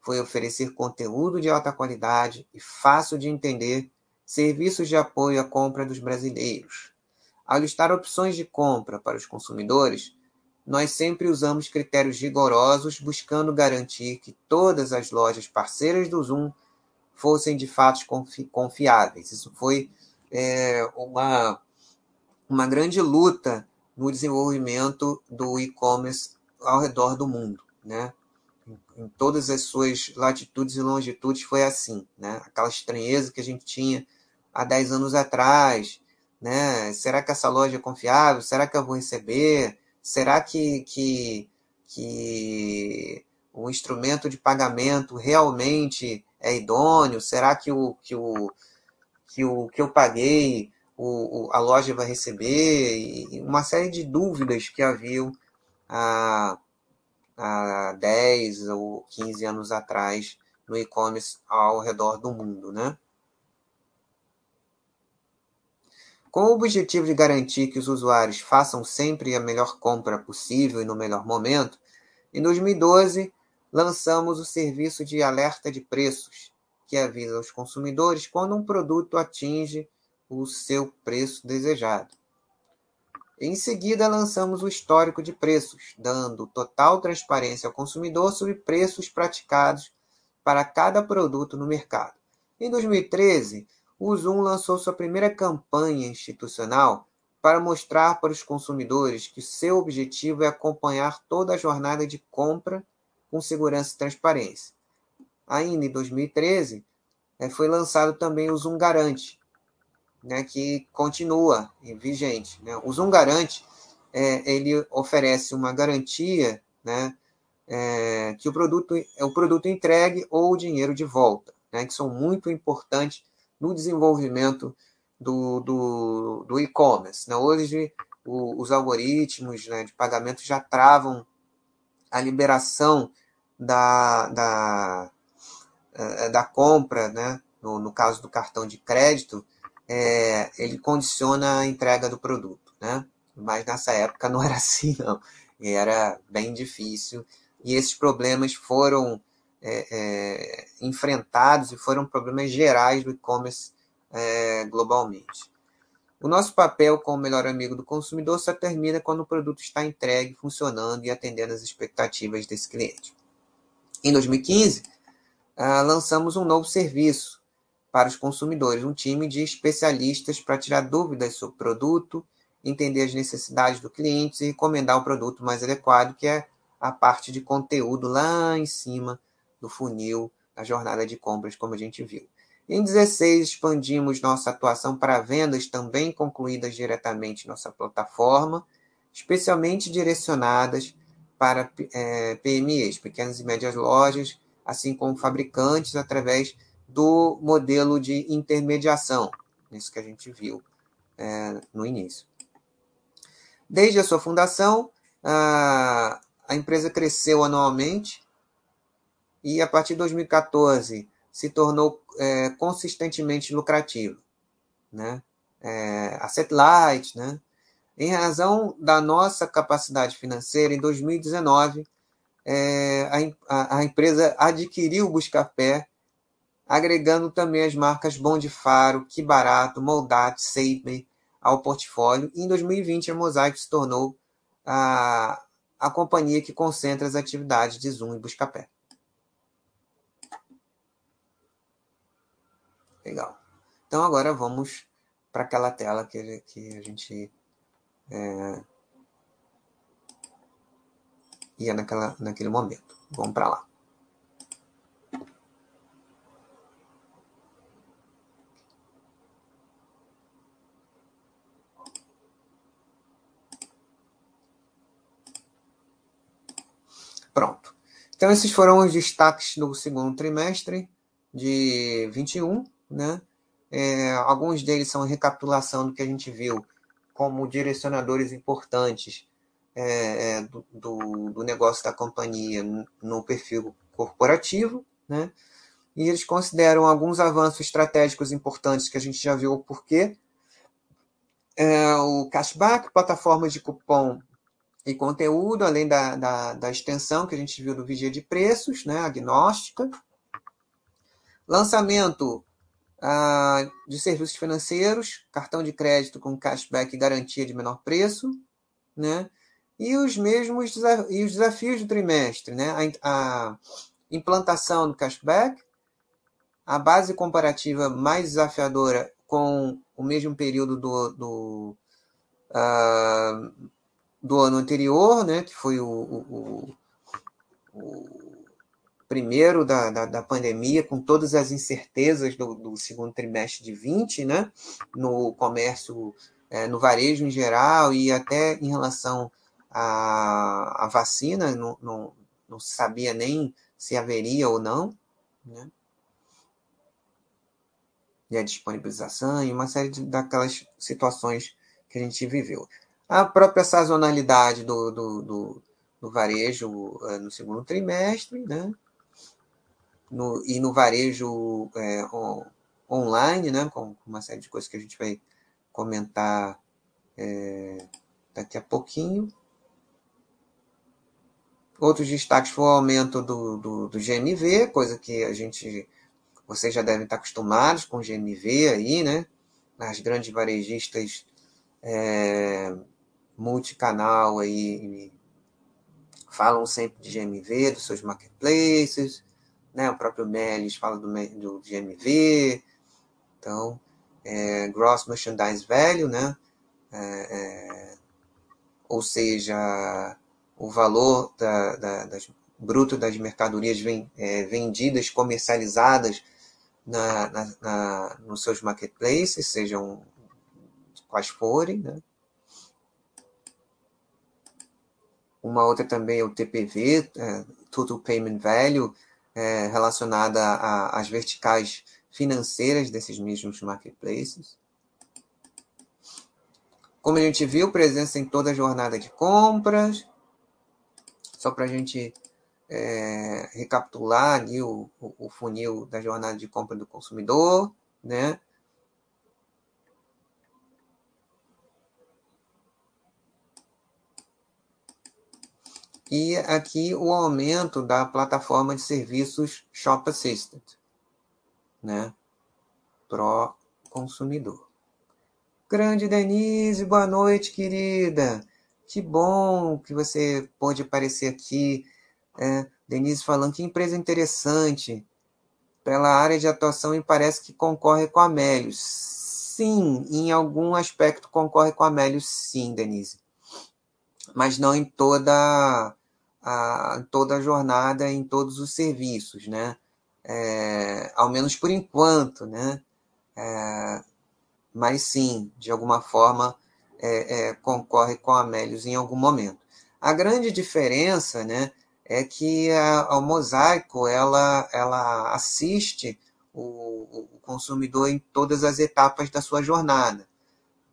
foi oferecer conteúdo de alta qualidade e fácil de entender, serviços de apoio à compra dos brasileiros. Ao listar opções de compra para os consumidores, nós sempre usamos critérios rigorosos, buscando garantir que todas as lojas parceiras do Zoom fossem de fato confi confiáveis. Isso foi é, uma, uma grande luta no desenvolvimento do e-commerce ao redor do mundo né? Em todas as suas latitudes e longitudes foi assim, né? Aquela estranheza que a gente tinha há 10 anos atrás, né? Será que essa loja é confiável? Será que eu vou receber? Será que, que, que o instrumento de pagamento realmente é idôneo? Será que o que, o, que, o, que eu paguei o, o a loja vai receber? E uma série de dúvidas que haviam ah, há 10 ou 15 anos atrás no e-commerce ao redor do mundo, né? Com o objetivo de garantir que os usuários façam sempre a melhor compra possível e no melhor momento, em 2012 lançamos o serviço de alerta de preços, que avisa aos consumidores quando um produto atinge o seu preço desejado. Em seguida, lançamos o histórico de preços, dando total transparência ao consumidor sobre preços praticados para cada produto no mercado. Em 2013, o Zoom lançou sua primeira campanha institucional para mostrar para os consumidores que seu objetivo é acompanhar toda a jornada de compra com segurança e transparência. Ainda em 2013, eh, foi lançado também o Zoom Garante, né, que continua vigente. Né? O Zoom Garante é, ele oferece uma garantia né, é, que o produto é o produto entregue ou o dinheiro de volta, né, que são muito importantes no desenvolvimento do, do, do e-commerce. Né? Hoje, o, os algoritmos né, de pagamento já travam a liberação da, da, é, da compra, né? no, no caso do cartão de crédito, é, ele condiciona a entrega do produto, né? Mas nessa época não *laughs* era assim, não. Era bem difícil. E esses problemas foram é, é, enfrentados e foram problemas gerais do e-commerce é, globalmente. O nosso papel como melhor amigo do consumidor só termina quando o produto está entregue, funcionando e atendendo às expectativas desse cliente. Em 2015, ah, lançamos um novo serviço, para os consumidores, um time de especialistas para tirar dúvidas sobre o produto, entender as necessidades do cliente e recomendar o produto mais adequado, que é a parte de conteúdo lá em cima do funil da jornada de compras, como a gente viu. Em 16, expandimos nossa atuação para vendas também concluídas diretamente nossa plataforma, especialmente direcionadas para é, PMEs, pequenas e médias lojas, assim como fabricantes, através do modelo de intermediação, isso que a gente viu é, no início. Desde a sua fundação, a, a empresa cresceu anualmente e, a partir de 2014, se tornou é, consistentemente lucrativa. Né? É, a Satellite, né? em razão da nossa capacidade financeira, em 2019, é, a, a empresa adquiriu o Buscapé agregando também as marcas Bom de Faro, Que Barato, Moldat, Save ao portfólio. E em 2020, a Mosaic se tornou a, a companhia que concentra as atividades de Zoom e Buscapé. Legal. Então agora vamos para aquela tela que, que a gente é, ia naquela, naquele momento. Vamos para lá. Pronto. Então, esses foram os destaques do segundo trimestre de 21, né? É, alguns deles são recapitulação do que a gente viu como direcionadores importantes é, é do, do, do, negócio da companhia no perfil corporativo, né? E eles consideram alguns avanços estratégicos importantes que a gente já viu o porquê. É, o cashback, plataformas de cupom e conteúdo, além da, da, da, extensão que a gente viu do vigia de preços, né, agnóstica. Lançamento ah, de serviços financeiros, cartão de crédito com cashback e garantia de menor preço, né? E os mesmos e os desafios do trimestre, né? A, a implantação do cashback, a base comparativa mais desafiadora com o mesmo período do, do uh, do ano anterior, né, que foi o, o, o primeiro da, da, da, pandemia, com todas as incertezas do, do, segundo trimestre de 20, né, no comércio, é, no varejo em geral e até em relação à, à vacina, não, não, não se sabia nem se haveria ou não, né, e a disponibilização e uma série de, daquelas situações que a gente viveu. A própria sazonalidade do, do, do, do varejo uh, no segundo trimestre, né? no, e no varejo é, on, online, né, com uma série de coisas que a gente vai comentar é, daqui a pouquinho. Outros destaques foi o aumento do, do, do, GMV, coisa que a gente, vocês já devem estar acostumados com o GMV aí, né? As grandes varejistas é, multicanal aí falam sempre de GMV, dos seus marketplaces, né? O próprio Melis fala do, do GMV, então, é, Gross Merchandise Value, né? É, é, ou seja, o valor da, da, das, bruto das mercadorias é, vendidas, comercializadas na, na, na, nos seus marketplaces, sejam quais forem. Né? Uma outra também é o TPV, é, Total Payment Value, é, relacionada às verticais financeiras desses mesmos marketplaces. Como a gente viu, presença em toda a jornada de compras, só para a gente é, recapitular ali o, o, funil da jornada de compra do consumidor, né? E aqui o aumento da plataforma de serviços Shop Assistant, né? Pro consumidor. Grande Denise, boa noite, querida. Que bom que você pôde aparecer aqui. É, Denise falando que empresa interessante. Pela área de atuação e parece que concorre com a Melios. Sim, em algum aspecto concorre com a Melios, sim, Denise. Mas não em toda a, toda a jornada, em todos os serviços, né? É, ao menos por enquanto, né? É, mas sim, de alguma forma, é, é, concorre com a Amélios em algum momento. A grande diferença né, é que a, mosaico ela, ela assiste o, o, consumidor em todas as etapas da sua jornada,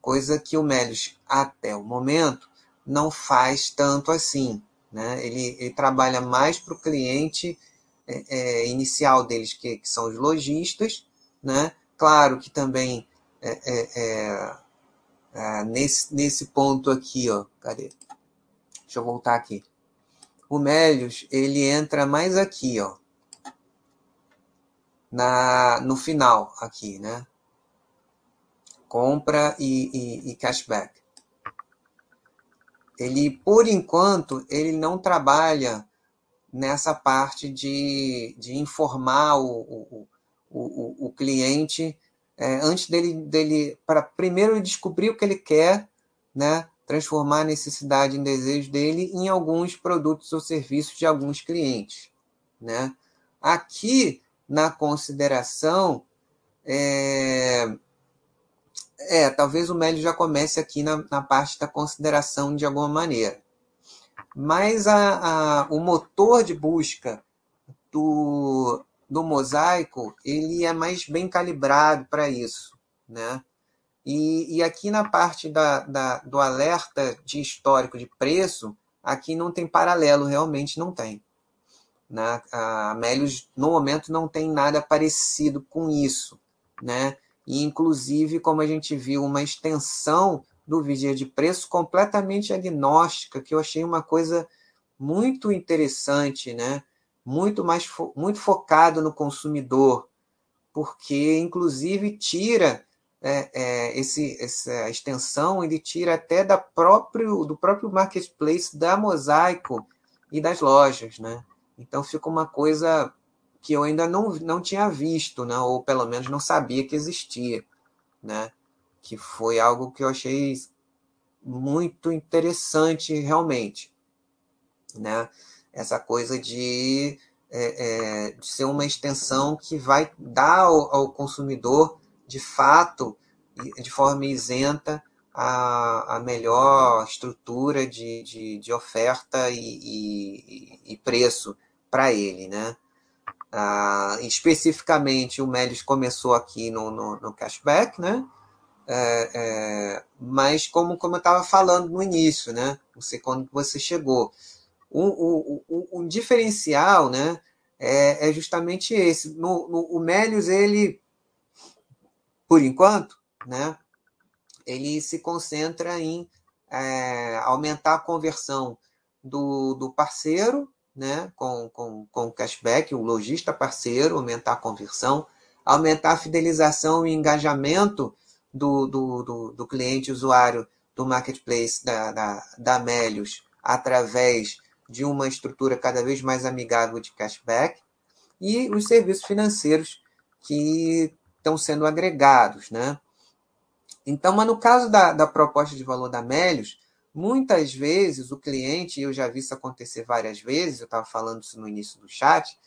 coisa que o Melios, até o momento, não faz tanto assim. Né? Ele, ele trabalha mais para o cliente é, é, inicial deles, que, que, são os lojistas. Né? Claro que também é, é, é ah, nesse, nesse ponto aqui, ó. Cadê? Deixa eu voltar aqui. O Melios, ele entra mais aqui, ó. Na, no final, aqui, né? Compra e, e, e cashback. Ele, por enquanto, ele não trabalha nessa parte de, de informar o, o, o, o cliente é, antes dele, dele para primeiro descobrir o que ele quer, né, transformar a necessidade em desejo dele em alguns produtos ou serviços de alguns clientes. Né? Aqui, na consideração, é, é talvez o médio já comece aqui na, na parte da consideração de alguma maneira. Mas a, a, o motor de busca do, do mosaico ele é mais bem calibrado para isso, né? E, e aqui na parte da, da, do alerta de histórico de preço, aqui não tem paralelo, realmente não tem. Né? A Amélios, no momento, não tem nada parecido com isso. Né? E, inclusive, como a gente viu, uma extensão do vigia de preço completamente agnóstica, que eu achei uma coisa muito interessante, né? muito mais muito focado no consumidor, porque inclusive tira é, é, esse, essa extensão, ele tira até da próprio, do próprio marketplace da Mosaico e das lojas, né? Então fica uma coisa que eu ainda não, não tinha visto, né? ou pelo menos não sabia que existia, né? que foi algo que eu achei muito interessante realmente. Né? essa coisa de, é, é, de ser uma extensão que vai dar ao, ao, consumidor, de fato, de forma isenta, a, a melhor estrutura de, de, de oferta e, e, e preço para ele. Né? Ah, especificamente, o Melis começou aqui no, no, no cashback, né? É, é, mas como, como eu estava falando no início, né? Você, quando você chegou, um, um, um diferencial né, é, é justamente esse. No, no, o Melius, ele, por enquanto, né, ele se concentra em é, aumentar a conversão do, do parceiro né, com, com, com cashback, o lojista parceiro, aumentar a conversão, aumentar a fidelização e engajamento do, do, do, do cliente usuário do marketplace da, da, da através de uma estrutura cada vez mais amigável de cashback e os serviços financeiros que estão sendo agregados. Né? Então, mas no caso da, da proposta de valor da Melius, muitas vezes o cliente, eu já vi isso acontecer várias vezes, eu estava falando isso no início do chat,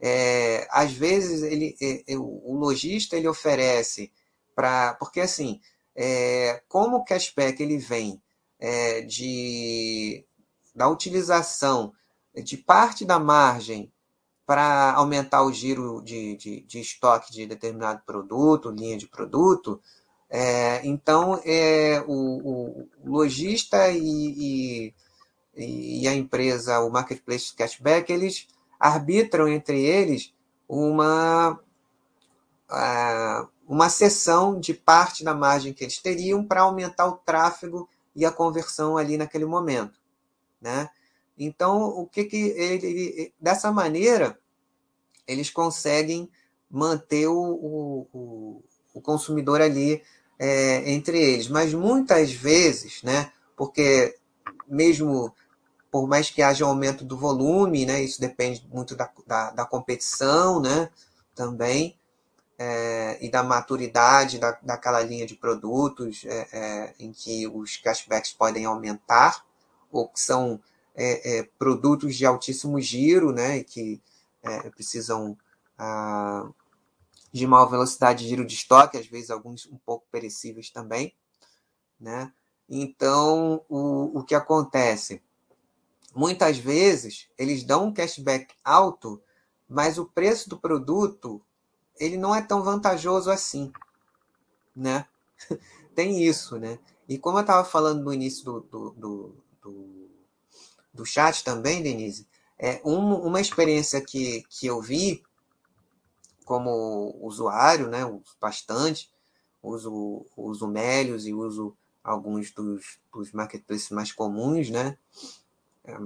é, às vezes ele, é, é, o lojista ele oferece para. Porque assim, é, como o cashback ele vem é, de, da utilização de parte da margem para aumentar o giro de, de, de, estoque de determinado produto, linha de produto, é, então é, o, o lojista e, e, e, a empresa, o marketplace cashback, eles arbitram entre eles uma, uma cessão de parte da margem que eles teriam para aumentar o tráfego e a conversão ali naquele momento. Né? Então, o que, que ele, ele dessa maneira eles conseguem manter o, o, o consumidor ali é, entre eles. Mas muitas vezes, né, porque mesmo por mais que haja um aumento do volume, né, isso depende muito da, da, da competição né, também, é, e da maturidade da, daquela linha de produtos é, é em que os cashbacks podem aumentar, ou que são é, é, produtos de altíssimo giro, né, que precisam ah, de maior velocidade de giro de estoque, às vezes alguns um pouco perecíveis também. Né? Então, o, o que acontece? Muitas vezes eles dão um cashback alto, mas o preço do produto ele não é tão vantajoso assim, né? *laughs* Tem isso, né? E como eu estava falando no início do, do, do, do, do chat também, Denise, é um, uma experiência que, que eu vi como usuário, né? Bastante, uso, uso Melios e uso alguns dos, dos marketplaces mais comuns, né? É,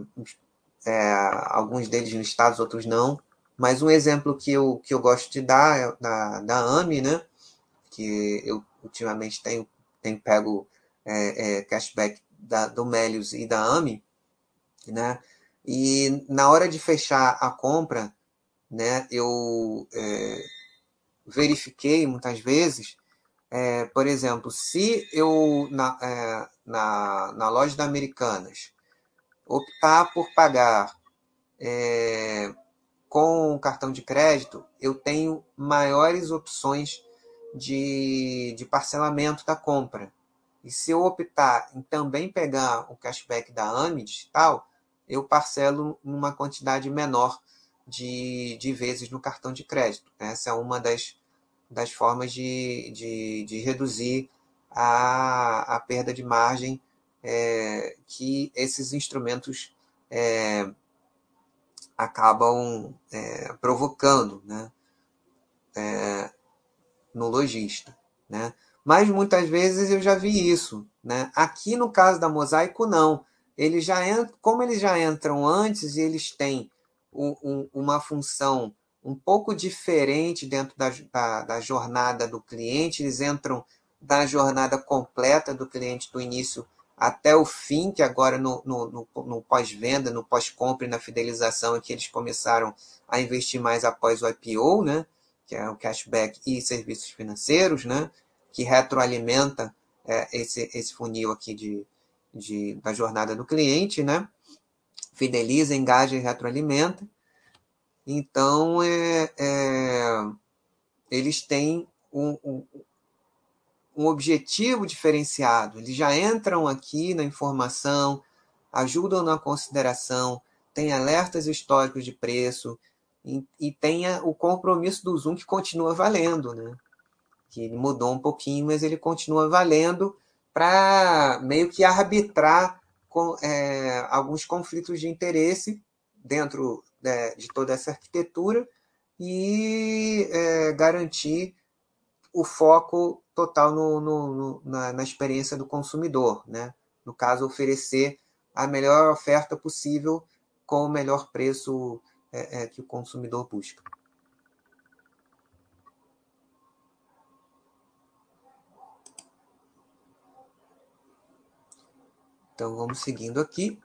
é, alguns deles listados, outros não. Mas um exemplo que eu, que eu gosto de dar é da, da AMI, né? Que eu ultimamente tenho, tenho pego é, é, cashback da, do Melios e da AMI, né? E na hora de fechar a compra, né, eu é, verifiquei muitas vezes, é, por exemplo, se eu na, é, na, na loja da Americanas optar por pagar é, com cartão de crédito, eu tenho maiores opções de, de parcelamento da compra. E se eu optar em também pegar o cashback da AMI digital, eu parcelo numa quantidade menor de, de vezes no cartão de crédito. Essa é uma das, das formas de, de, de reduzir a, a perda de margem é, que esses instrumentos é, acabam é, provocando né, é, no lojista. Né? Mas muitas vezes eu já vi isso. Né? Aqui no caso da Mosaico, não eles já como eles já entram antes e eles têm um, um, uma função um pouco diferente dentro da, da, da, jornada do cliente, eles entram da jornada completa do cliente do início até o fim, que agora no, no, pós-venda, no pós-compra e na fidelização é que eles começaram a investir mais após o IPO, né? que é o cashback e serviços financeiros, né? que retroalimenta é, esse, esse funil aqui de, de, da jornada do cliente, né? Fideliza, engaja e retroalimenta. Então, é, é eles têm um, um, um objetivo diferenciado. Eles já entram aqui na informação, ajudam na consideração, tem alertas históricos de preço e, e tem o compromisso do Zoom que continua valendo, né? Que ele mudou um pouquinho, mas ele continua valendo para meio que arbitrar é, alguns conflitos de interesse dentro é, de toda essa arquitetura e é, garantir o foco total no, no, no, na, na, experiência do consumidor, né? No caso, oferecer a melhor oferta possível com o melhor preço é, é, que o consumidor busca. Então vamos seguindo aqui,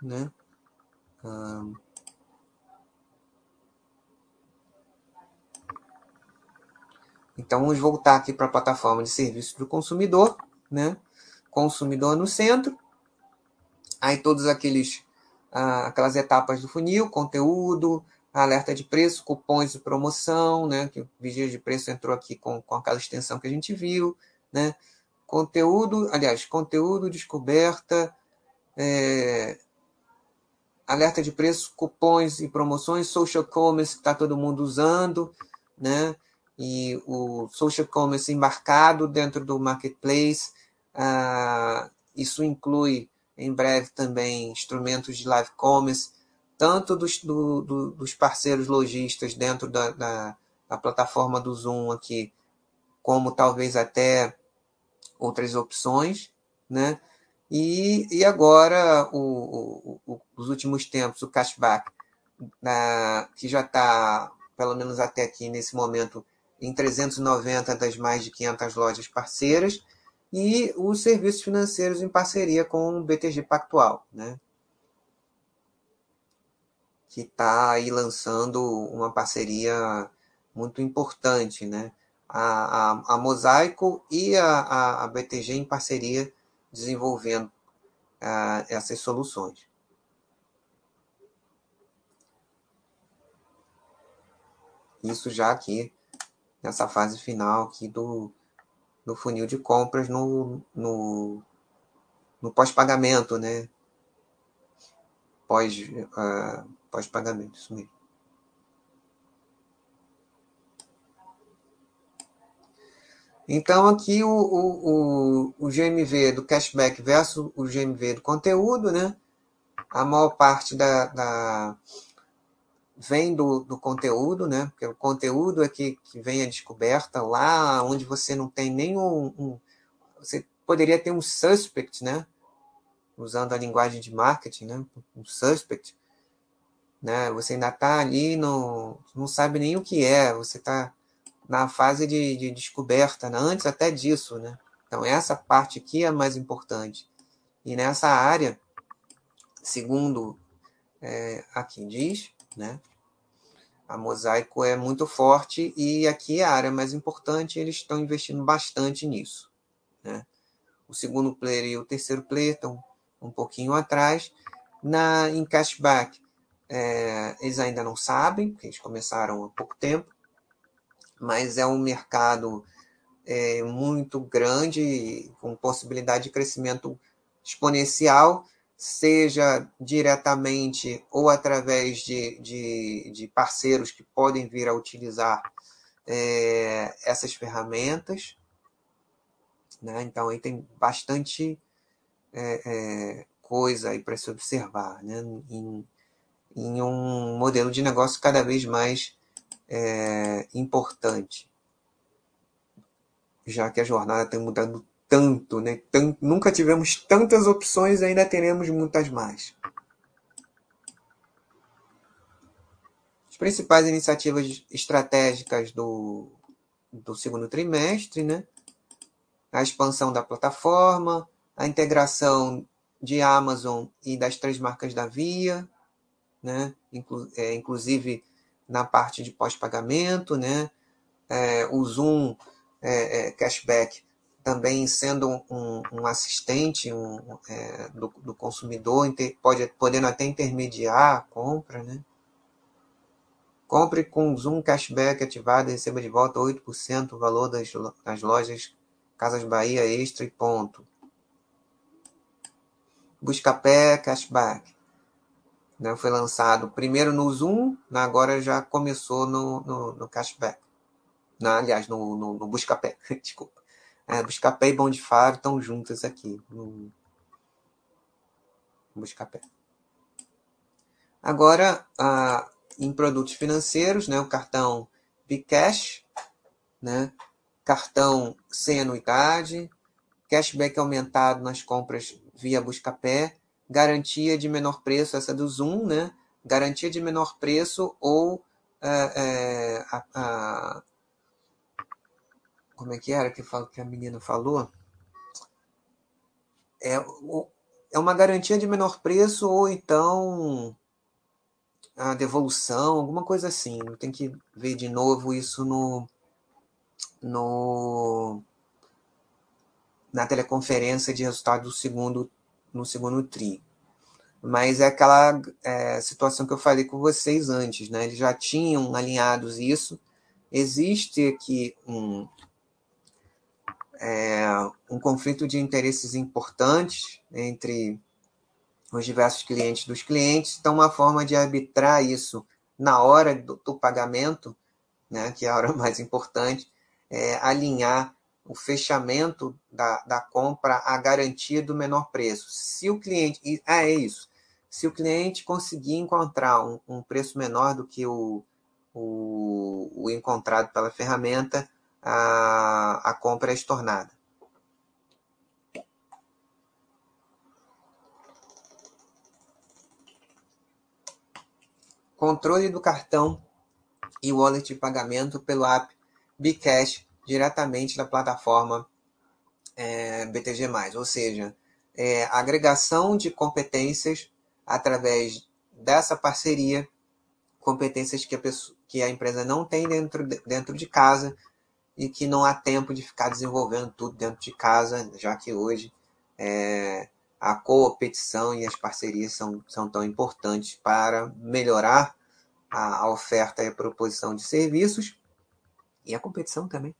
né? Então vamos voltar aqui para a plataforma de serviço do consumidor, né? Consumidor no centro. Aí todos aqueles ah, aquelas etapas do funil, conteúdo, alerta de preço, cupons de promoção, né? Que o vigia de preço entrou aqui com, com aquela extensão que a gente viu, né? Conteúdo, aliás, conteúdo, descoberta, é, alerta de preço, cupons e promoções, social commerce que está todo mundo usando, né? E o social commerce embarcado dentro do marketplace. Ah, isso inclui em breve também instrumentos de live commerce, tanto dos, do, do, dos parceiros lojistas dentro da, da, da plataforma do Zoom aqui, como talvez até outras opções, né? E, e agora, o, o, o, os últimos tempos, o cashback, que já está, pelo menos até aqui nesse momento, em 390 das mais de 500 lojas parceiras, e os serviços financeiros em parceria com o BTG Pactual, né? que está aí lançando uma parceria muito importante, né? A, a, a Mosaico e a, a, a BTG em parceria desenvolvendo uh, essas soluções. Isso já aqui nessa fase final aqui do, do funil de compras no, no, no pós-pagamento, né? Pós, uh, pós-pagamento, isso mesmo. Então, aqui o, o, o, o GMV do cashback versus o GMV do conteúdo, né? A maior parte da, da vem do, do conteúdo, né? Porque o conteúdo é que, que vem a descoberta lá onde você não tem nenhum. Um, você poderia ter um suspect, né? Usando a linguagem de marketing, né? Um suspect. Né? Você ainda está ali, no, não sabe nem o que é, você está na fase de, de descoberta, né? antes até disso. Né? Então, essa parte aqui é mais importante. E nessa área, segundo é, aqui diz, né? a Mosaico é muito forte e aqui é a área mais importante, eles estão investindo bastante nisso. Né? O segundo player e o terceiro player estão um pouquinho atrás. Na, em cashback, é, eles ainda não sabem, porque eles começaram há pouco tempo mas é um mercado é, muito grande, com possibilidade de crescimento exponencial, seja diretamente ou através de, de, de parceiros que podem vir a utilizar é, essas ferramentas. Né? Então, aí tem bastante é, é coisa aí para se observar né? em, em um modelo de negócio cada vez mais é, importante, já que a jornada tem mudado tanto, né? Nunca tivemos tantas opções, ainda teremos muitas mais. As principais iniciativas estratégicas do, do segundo trimestre, né? A expansão da plataforma, a integração de Amazon e das três marcas da Via, né? Inclu, é, inclusive na parte de pós-pagamento, né? É, o Zoom é, é, Cashback também sendo um, um assistente um, é, do, do, consumidor, pode, podendo até intermediar a compra, né? Compre com Zoom Cashback ativado e receba de volta 8% o valor das, das lojas Casas Bahia Extra e ponto. Buscapé Cashback né? Foi lançado primeiro no Zoom, né? agora já começou no, no, no Cashback. Na, aliás, no, no, no Buscapé, *laughs* desculpa. É, Buscapé e Bom estão juntas aqui no Buscapé. Agora, a, em produtos financeiros, né? o cartão Bcash, né? cartão sem anuidade, cashback aumentado nas compras via Buscapé, garantia de menor preço, essa do Zoom, né? garantia de menor preço ou é, é, a, a, como é que era que, que a menina falou? É, é uma garantia de menor preço ou então a devolução, alguma coisa assim. Tem que ver de novo isso no, no na teleconferência de resultado do segundo no segundo tri. Mas é aquela é, situação que eu falei com vocês antes, né? Eles já tinham alinhados isso. Existe aqui um, é, um conflito de interesses importantes entre os diversos clientes dos clientes. Então, uma forma de arbitrar isso na hora do, do pagamento, né, que é a hora *laughs* mais importante, é alinhar o fechamento da, da compra à garantia do menor preço. Se o cliente. Ah, é isso. Se o cliente conseguir encontrar um, um preço menor do que o, o, o encontrado pela ferramenta, a, a compra é estornada. Controle do cartão e wallet de pagamento pelo app Bcash diretamente da plataforma é, BTG+, ou seja, é, agregação de competências através dessa parceria, competências que a, pessoa, que a empresa não tem dentro de, dentro de casa e que não há tempo de ficar desenvolvendo tudo dentro de casa, já que hoje é, a competição e as parcerias são, são tão importantes para melhorar a, a oferta e a proposição de serviços e a competição também.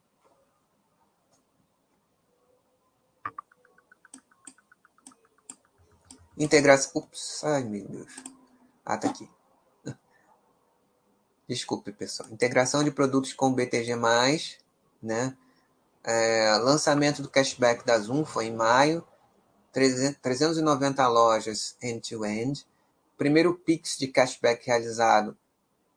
Integração. Ups, ai meu Deus. Ah, tá aqui. Desculpe, pessoal. Integração de produtos com BTG, né? É, lançamento do cashback da Zoom foi em maio. 390 lojas end-to-end. Primeiro Pix de cashback realizado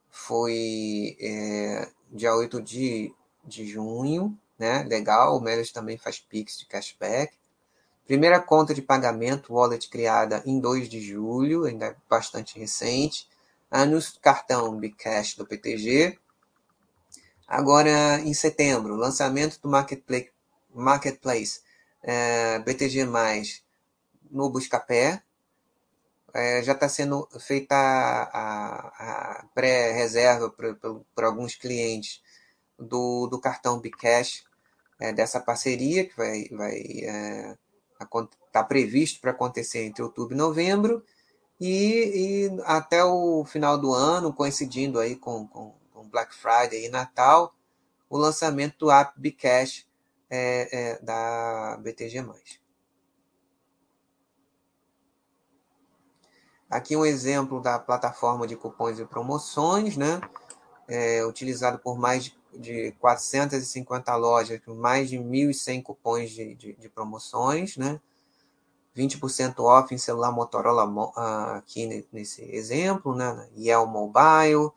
foi é, dia 8 de, de junho, né? Legal, o Melis também faz Pix de cashback. Primeira conta de pagamento, wallet criada em 2 de julho, ainda bastante recente. Anúncio do cartão Bcash do PTG. Agora, em setembro, lançamento do Marketplace, marketplace é, BTG+, no Buscapé. É, já está sendo feita a, a pré-reserva por, alguns clientes do, do cartão Bcash, é, dessa parceria, que vai, vai é, está previsto para acontecer entre outubro e novembro, e, e, até o final do ano, coincidindo aí com, com, com, Black Friday e Natal, o lançamento do app Bcash é, é, da BTG+. Aqui um exemplo da plataforma de cupons e promoções, né? É, utilizado por mais de de 450 lojas, com mais de 1.100 cupons de, de, de, promoções, né? 20% off em celular Motorola uh, aqui nesse exemplo, né? Yell Mobile,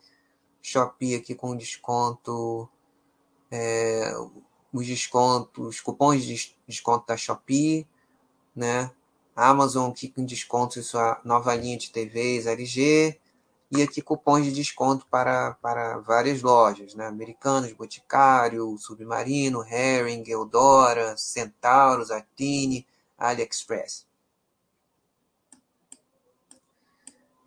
Shopee aqui com desconto, é, os descontos, cupons de desconto da Shopee, né? Amazon aqui com desconto em sua nova linha de TVs LG, e aqui cupons de desconto para, para várias lojas, né? Americanos, Boticário, Submarino, Herring, Eudora, Centauros, Artini, AliExpress.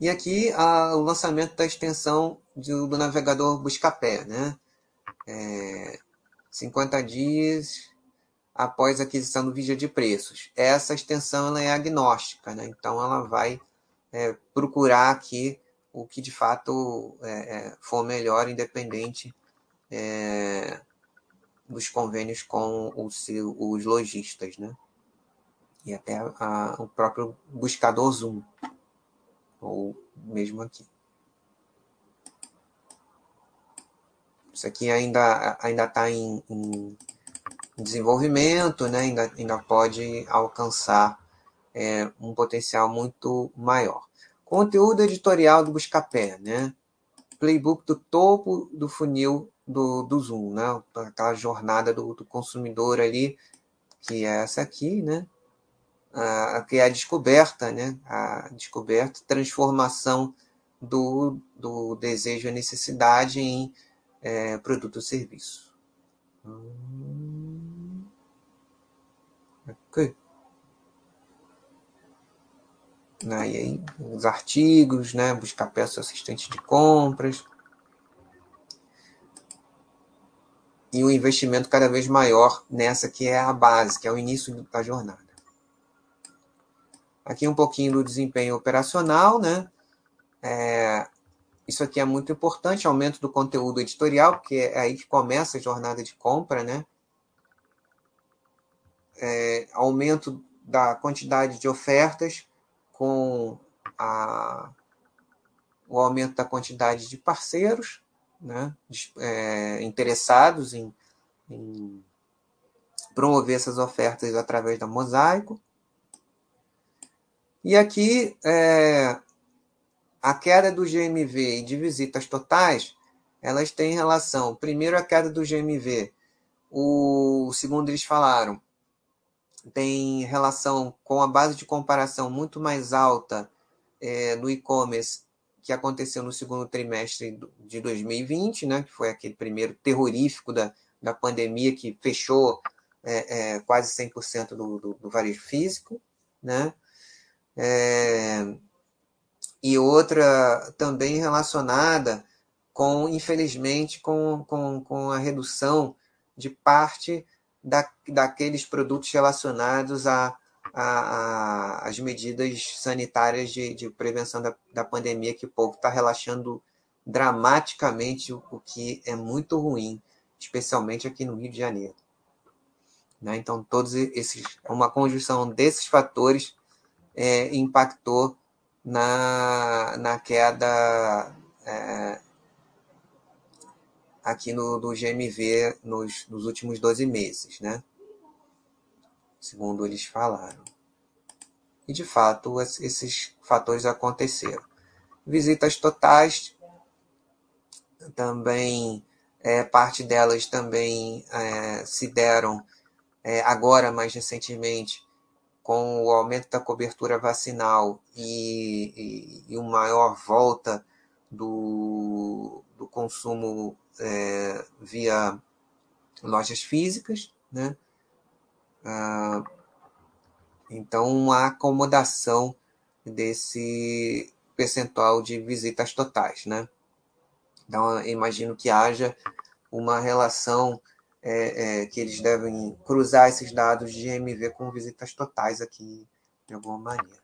E aqui a, o lançamento da extensão do, do navegador Buscapé, né? É, 50 dias após a aquisição do vídeo de preços. Essa extensão ela é agnóstica, né? então ela vai é, procurar aqui o que de fato é, é, for melhor, independente é, dos convênios com os, os lojistas, né? E até a, o próprio buscador Zoom, ou mesmo aqui. Isso aqui ainda ainda está em, em, desenvolvimento, né? ainda, ainda pode alcançar é, um potencial muito maior. Conteúdo editorial do Buscapé, né? playbook do topo do funil do, do Zoom, né? Aquela jornada do, do consumidor ali, que é essa aqui, né? A, que é a descoberta, né? A descoberta, transformação do, do desejo e necessidade em é, produto ou serviço. Hum. Ok. Né? E aí, os artigos, né? buscar peças assistente de compras. E o investimento cada vez maior nessa que é a base, que é o início da jornada. Aqui um pouquinho do desempenho operacional, né? É, isso aqui é muito importante, aumento do conteúdo editorial, porque é aí que começa a jornada de compra, né? É, aumento da quantidade de ofertas com a, o aumento da quantidade de parceiros né? É, interessados em, em promover essas ofertas através da Mosaico. E aqui é, a queda do GMV e de visitas totais, elas têm relação. Primeiro, a queda do GMV, o segundo eles falaram, tem relação com a base de comparação muito mais alta é, no e-commerce que aconteceu no segundo trimestre de 2020, né, que foi aquele primeiro terrorífico da, da pandemia que fechou é, é, quase 100% do, do, do varejo físico, né? É, e outra também relacionada com, infelizmente, com, com, com a redução de parte da, daqueles produtos relacionados a, a, a, as medidas sanitárias de, de prevenção da, da pandemia, que o povo está relaxando dramaticamente, o, o que é muito ruim, especialmente aqui no Rio de Janeiro. Né? Então, todos esses, uma conjunção desses fatores é, impactou na, na queda aqui no, do GMV nos, nos últimos 12 meses, né? Segundo eles falaram. E de fato, esses fatores aconteceram. Visitas totais também, é, parte delas também é, se deram é, agora, mais recentemente, com o aumento da cobertura vacinal e, e, e uma maior volta do, do consumo é, via lojas físicas, né? Ah, então, a acomodação desse percentual de visitas totais, né? Então, imagino que haja uma relação é, é, que eles devem cruzar esses dados de MV com visitas totais aqui, de alguma maneira.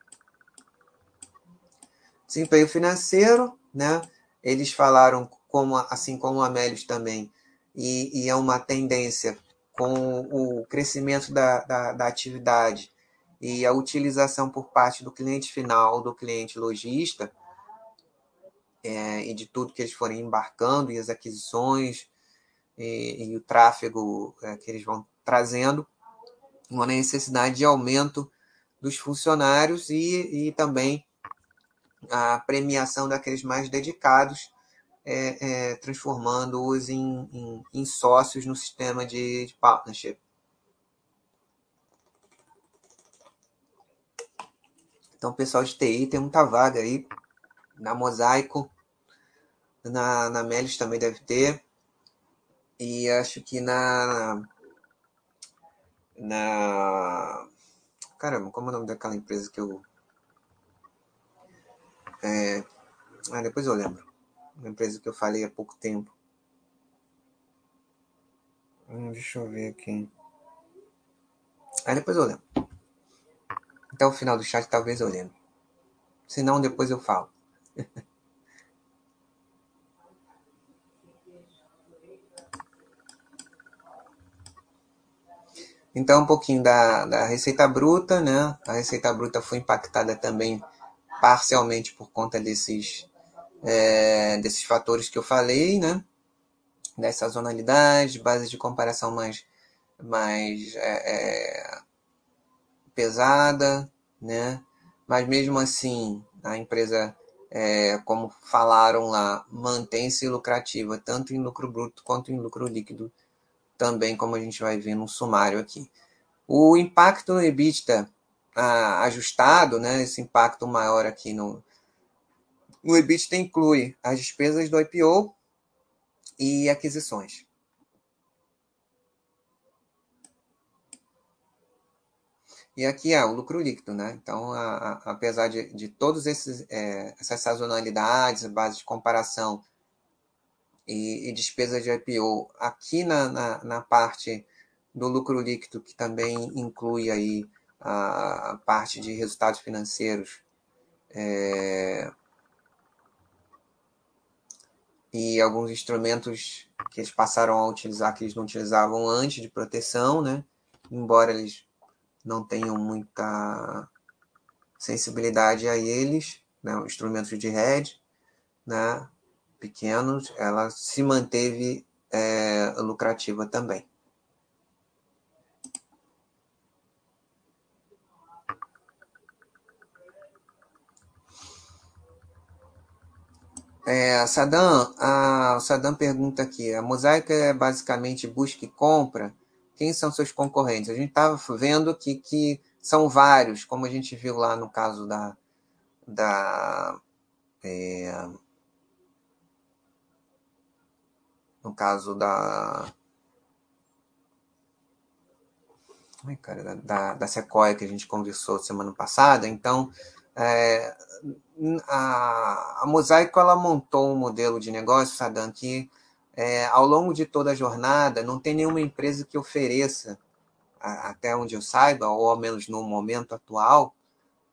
Desempenho financeiro, né? Eles falaram, como, assim como a Melios também, e, e é uma tendência com o crescimento da, da, da atividade e a utilização por parte do cliente final, do cliente lojista, é, e de tudo que eles forem embarcando, e as aquisições, e, e o tráfego é, que eles vão trazendo, uma necessidade de aumento dos funcionários e, e também a premiação daqueles mais dedicados, é, é, transformando-os em, em, em, sócios no sistema de, de partnership. Então, pessoal de TI tem muita vaga aí. Na Mosaico, na, na Melis também deve ter. E acho que na. Na. Caramba, como é o nome daquela empresa que eu. É... Ah, depois eu lembro. Uma empresa que eu falei há pouco tempo. Hum, deixa eu ver aqui. Ah, depois eu lembro. Até o final do chat talvez eu lembre. Se não, depois eu falo. *laughs* Então, um pouquinho da, da receita bruta, né? A receita bruta foi impactada também parcialmente por conta desses, é, desses fatores que eu falei, né? Das sazonalidades, base de comparação mais, mais é, é, pesada, né? Mas mesmo assim, a empresa é, como falaram lá, mantém-se lucrativa, tanto em lucro bruto quanto em lucro líquido, também, como a gente vai ver no sumário aqui. O impacto no EBITDA ah, ajustado, né, esse impacto maior aqui no, no EBITDA inclui as despesas do IPO e aquisições. E aqui é o lucro líquido, né? Então, a, a, apesar de, de todas é, essas sazonalidades, base de comparação e, e despesas de IPO, aqui na, na, na, parte do lucro líquido, que também inclui aí a, a parte de resultados financeiros, é, e alguns instrumentos que eles passaram a utilizar que eles não utilizavam antes de proteção, né? Embora eles não tenham muita sensibilidade a eles, né, instrumentos de rede, né, pequenos, ela se manteve é, lucrativa também. É, Sadam, a, o Sadam pergunta aqui: a mosaica é basicamente busca e compra? Quem são seus concorrentes? A gente estava vendo que, que são vários, como a gente viu lá no caso da. da é, no caso da. Ai, cara, da, da, da Sequoia que a gente conversou semana passada. Então, é, a, a Mosaico ela montou um modelo de negócio, Sadam, que é, ao longo de toda a jornada, não tem nenhuma empresa que ofereça, até onde eu saiba, ou ao menos no momento atual,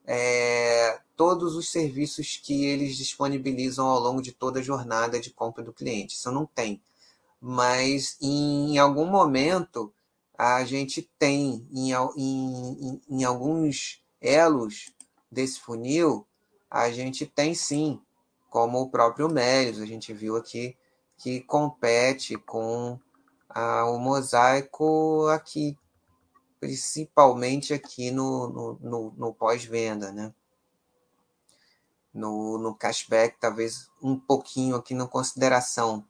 é, todos os serviços que eles disponibilizam ao longo de toda a jornada de compra do cliente. Isso não tem. Mas em algum momento a gente tem em, em, em alguns elos desse funil, a gente tem sim, como o próprio Melios, a gente viu aqui que compete com a, o mosaico aqui, principalmente aqui no, no, no, no pós-venda, né? No, no cashback, talvez um pouquinho aqui na consideração,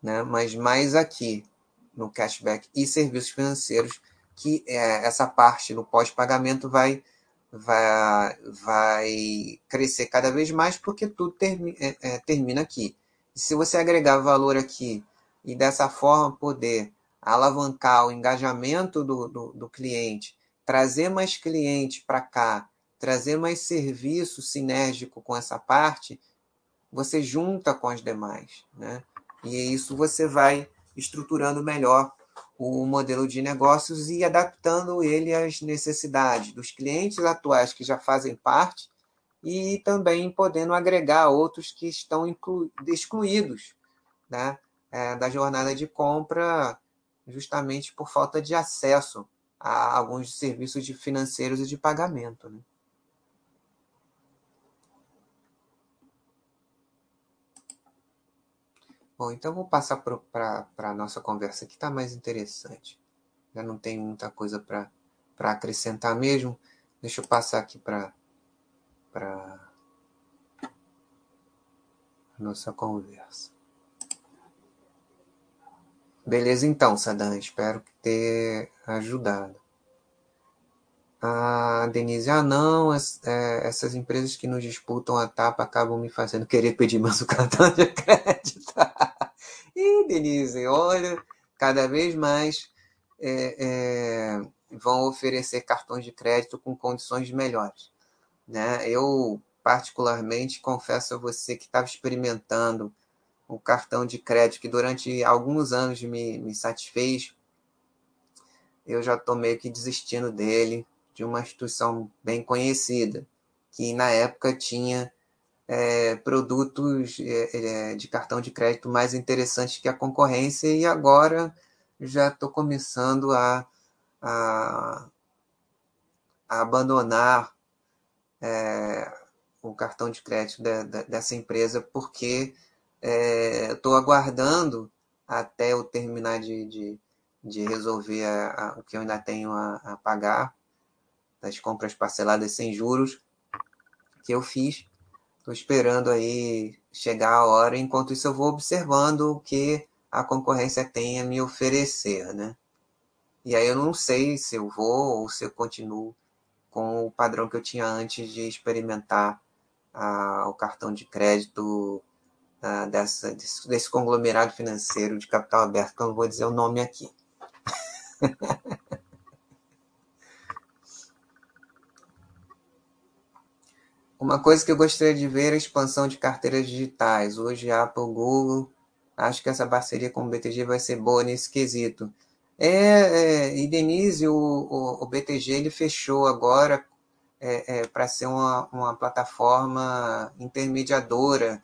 né? mas mais aqui no cashback e serviços financeiros, que é, essa parte no pós-pagamento vai, vai, vai crescer cada vez mais, porque tudo termi, é, é, termina aqui. Se você agregar valor aqui e dessa forma poder alavancar o engajamento do, do, do cliente, trazer mais cliente para cá, trazer mais serviço sinérgico com essa parte, você junta com as demais. Né? E isso você vai estruturando melhor o modelo de negócios e adaptando ele às necessidades dos clientes atuais que já fazem parte e também podendo agregar outros que estão excluídos né, é, da jornada de compra, justamente por falta de acesso a alguns serviços de financeiros e de pagamento. Né? Bom, então vou passar para a nossa conversa que está mais interessante. Já não tem muita coisa para acrescentar mesmo. Deixa eu passar aqui para a nossa conversa. Beleza, então, Sadam, espero ter ajudado. A Denise, ah, não, é, essas empresas que nos disputam a tapa acabam me fazendo querer pedir mais o cartão de crédito. Denise, olha, cada vez mais é, é, vão oferecer cartões de crédito com condições melhores. Né? Eu, particularmente, confesso a você que estava experimentando o cartão de crédito que durante alguns anos me, me satisfez. Eu já estou meio que desistindo dele, de uma instituição bem conhecida, que na época tinha é, produtos é, é de cartão de crédito mais interessantes que a concorrência, e agora já estou começando a, a, a abandonar é, o cartão de crédito de, de, dessa empresa, porque estou é, aguardando até eu terminar de, de, de resolver a, a, o que eu ainda tenho a, a, pagar das compras parceladas sem juros que eu fiz. Estou esperando aí chegar a hora, enquanto isso eu vou observando o que a concorrência tem a me oferecer, né? E aí eu não sei se eu vou ou se eu continuo com o padrão que eu tinha antes de experimentar o cartão de crédito dessa, desse, desse, conglomerado financeiro de capital aberto, que eu não vou dizer o nome aqui. *laughs* Uma coisa que eu gostaria de ver é a expansão de carteiras digitais. Hoje, Apple, Google, acho que essa parceria com o BTG vai ser boa nesse quesito. É, é e Denise, o, o, o, BTG ele fechou agora é, é, para ser uma, uma plataforma intermediadora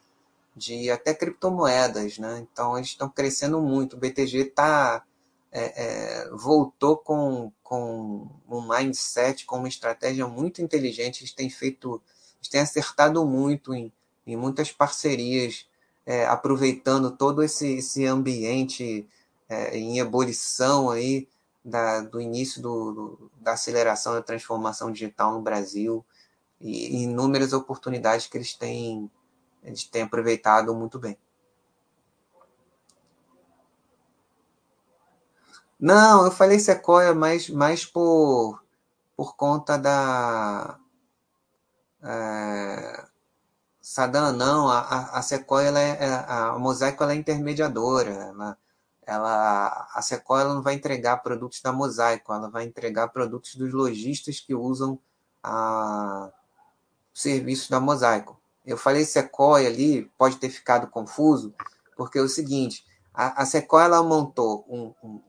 de até criptomoedas, né? Então eles estão crescendo muito. O BTG tá, é, é, voltou com, com um mindset, com uma estratégia muito inteligente. Eles têm feito gente tem acertado muito em, em muitas parcerias, é, aproveitando todo esse, esse ambiente é, em ebulição aí da, do início do, do, da aceleração da transformação digital no Brasil e, inúmeras oportunidades que eles têm, eles têm aproveitado muito bem. Não, eu falei Sequoia mais, mais por, por conta da, é, Saddam não, a, a Sequoia, ela é, é, a Mosaico ela é intermediadora, ela, ela, a Sequoia ela não vai entregar produtos da Mosaico, ela vai entregar produtos dos lojistas que usam a, o serviço da Mosaico. Eu falei Sequoia ali, pode ter ficado confuso, porque é o seguinte, a, a Sequoia ela montou um, um,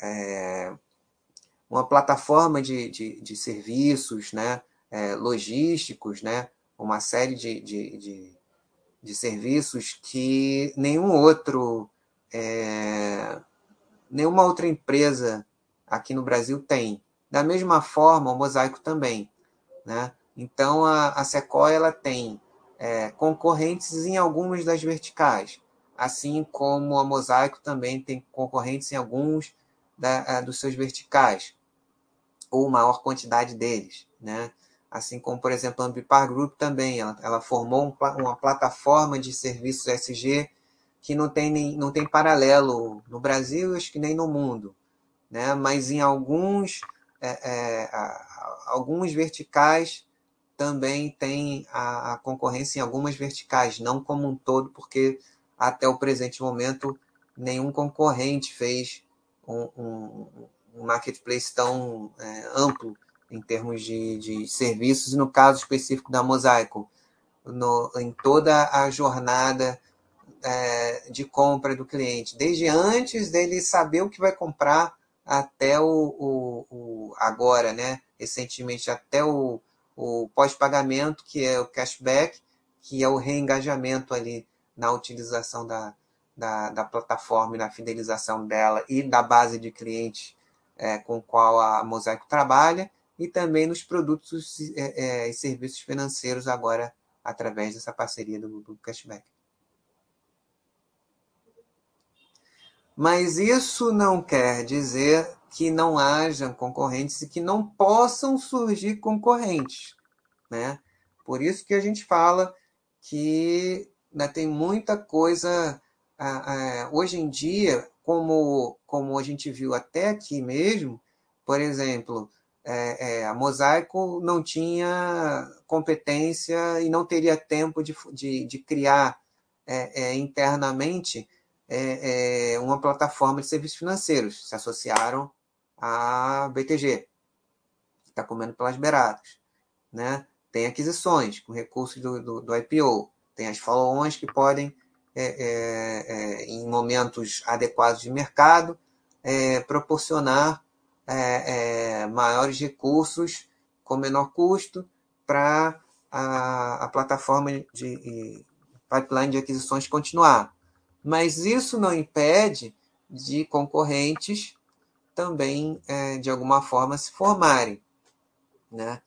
é, uma plataforma de, de, de serviços, né, é, logísticos, né? uma série de, de, de, de serviços que nenhum outro, é, nenhuma outra empresa aqui no Brasil tem. Da mesma forma, o Mosaico também. Né? Então, a, a Sequoia ela tem é, concorrentes em algumas das verticais, assim como a Mosaico também tem concorrentes em alguns da, dos seus verticais, ou maior quantidade deles. Né? Assim como, por exemplo, a Ambipar Group também, ela, ela formou um, uma plataforma de serviços SG que não tem, nem, não tem paralelo no Brasil, acho que nem no mundo, né? mas em alguns, é, é, alguns verticais também tem a, a, concorrência em algumas verticais, não como um todo, porque até o presente momento nenhum concorrente fez um, um, um marketplace tão é, amplo em termos de, de serviços, e no caso específico da Mosaico, no, em toda a jornada é, de compra do cliente, desde antes dele saber o que vai comprar até o, o, o agora, né? recentemente, até o, o pós-pagamento, que é o cashback, que é o reengajamento ali na utilização da, da, da plataforma e na fidelização dela e da base de clientes é, com qual a Mosaico trabalha, e também nos produtos é, é, e serviços financeiros agora através dessa parceria do, do cashback. Mas isso não quer dizer que não hajam concorrentes e que não possam surgir concorrentes. Né? Por isso que a gente fala que né, tem muita coisa. hoje em dia, como, como a gente viu até aqui mesmo, por exemplo, é, é, a Mosaico não tinha competência e não teria tempo de, de, de criar é, é internamente é, é, uma plataforma de serviços financeiros. Se associaram à BTG, que está comendo pelas beiradas. Né? Tem aquisições com recursos do, do, do IPO, tem as follow-ons que podem, em momentos adequados de mercado, proporcionar é, é, maiores recursos com menor custo para a, a, plataforma de pipeline de aquisições continuar. Mas isso não impede de concorrentes também, é, de alguma forma, se formarem. Né?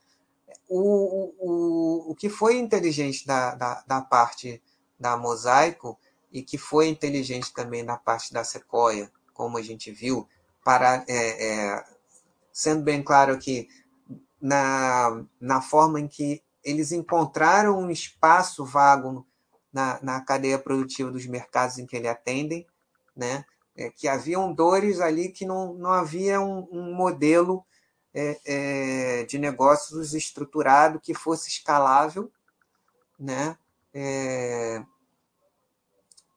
O, o, o que foi inteligente da, da, da parte da Mosaico e que foi inteligente também da parte da Sequoia, como a gente viu, para é, é, sendo bem claro que na, na forma em que eles encontraram um espaço vago na, na cadeia produtiva dos mercados em que eles atendem, né? É, que haviam dores ali que não, não havia um, um modelo é, é, de negócios estruturado que fosse escalável, né? É,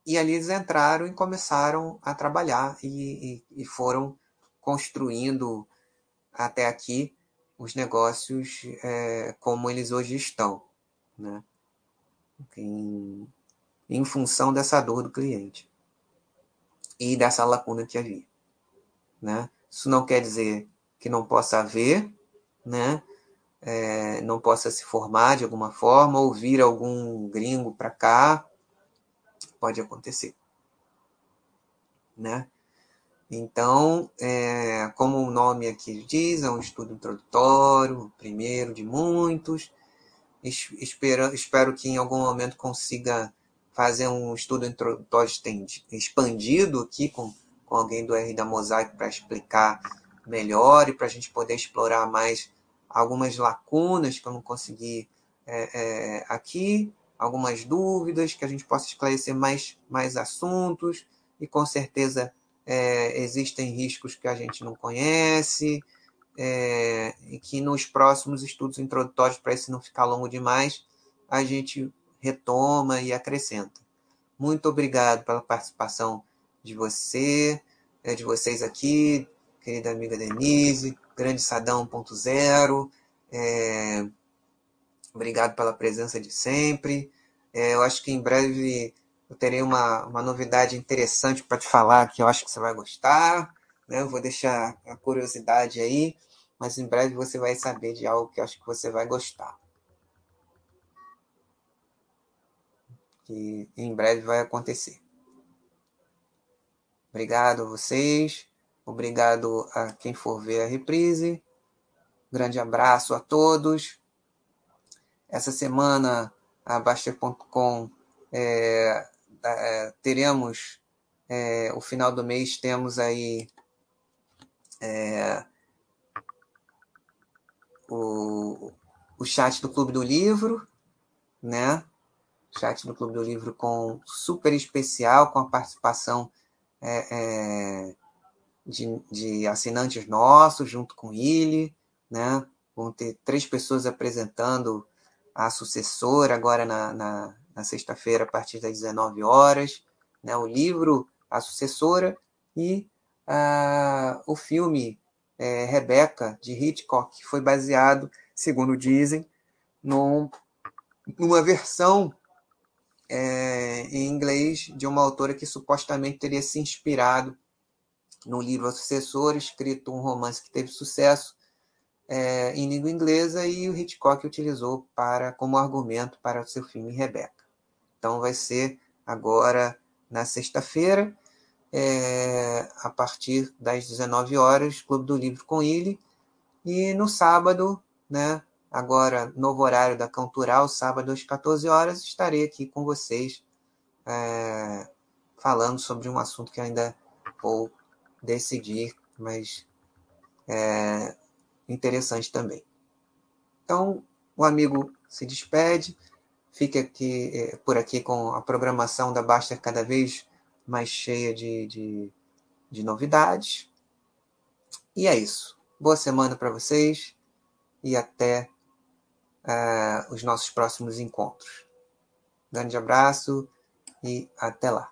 e ali eles entraram e começaram a trabalhar e, e, e foram construindo até aqui os negócios é, como eles hoje estão, né? Em, em função dessa dor do cliente e dessa lacuna que havia, né? Isso não quer dizer que não possa haver, né? É, não possa se formar de alguma forma ou vir algum gringo para cá, pode acontecer, né? Então, é, como o nome aqui diz, é um estudo introdutório, primeiro de muitos. Espero, espero que em algum momento consiga fazer um estudo introdutório expandido aqui com, com alguém do R da Mosaico para explicar melhor e para a gente poder explorar mais algumas lacunas que eu não consegui é, é, aqui, algumas dúvidas, que a gente possa esclarecer mais, mais assuntos e com certeza é, existem riscos que a gente não conhece, é, e que nos próximos estudos introdutórios, para esse não ficar longo demais, a gente retoma e acrescenta. Muito obrigado pela participação de você, é, de vocês aqui, querida amiga Denise, grande Sadão 1.0. É, obrigado pela presença de sempre. É, eu acho que em breve eu terei uma, uma novidade interessante para te falar que eu acho que você vai gostar. Né? Eu vou deixar a curiosidade aí, mas em breve você vai saber de algo que eu acho que você vai gostar. Que em breve vai acontecer. Obrigado a vocês. Obrigado a quem for ver a reprise. Grande abraço a todos. Essa semana a Baster.com é, é, teremos é, o final do mês temos aí é, o, o chat do Clube do Livro, né? Chat do Clube do Livro com super especial, com a participação é, é, de, de assinantes nossos, junto com ele, né? Vão ter três pessoas apresentando a sucessora agora na, na, na sexta-feira, a partir das 19 horas, né, o livro A Sucessora e uh, o filme é, Rebecca, de Hitchcock, que foi baseado, segundo dizem, num, numa versão é, em inglês de uma autora que supostamente teria se inspirado no livro A Sucessora, escrito um romance que teve sucesso é, em língua inglesa e o Hitchcock utilizou para como argumento para o seu filme Rebecca. Então vai ser agora na sexta-feira, é, a partir das 19 horas, Clube do Livro com ele. E no sábado, né, agora novo horário da Cantural, sábado às 14 horas, estarei aqui com vocês é, falando sobre um assunto que ainda vou decidir, mas é interessante também. Então, o amigo se despede. Fique aqui, eh, por aqui com a programação da Baster cada vez mais cheia de, de, de novidades. E é isso. Boa semana para vocês e até uh, os nossos próximos encontros. Grande abraço e até lá.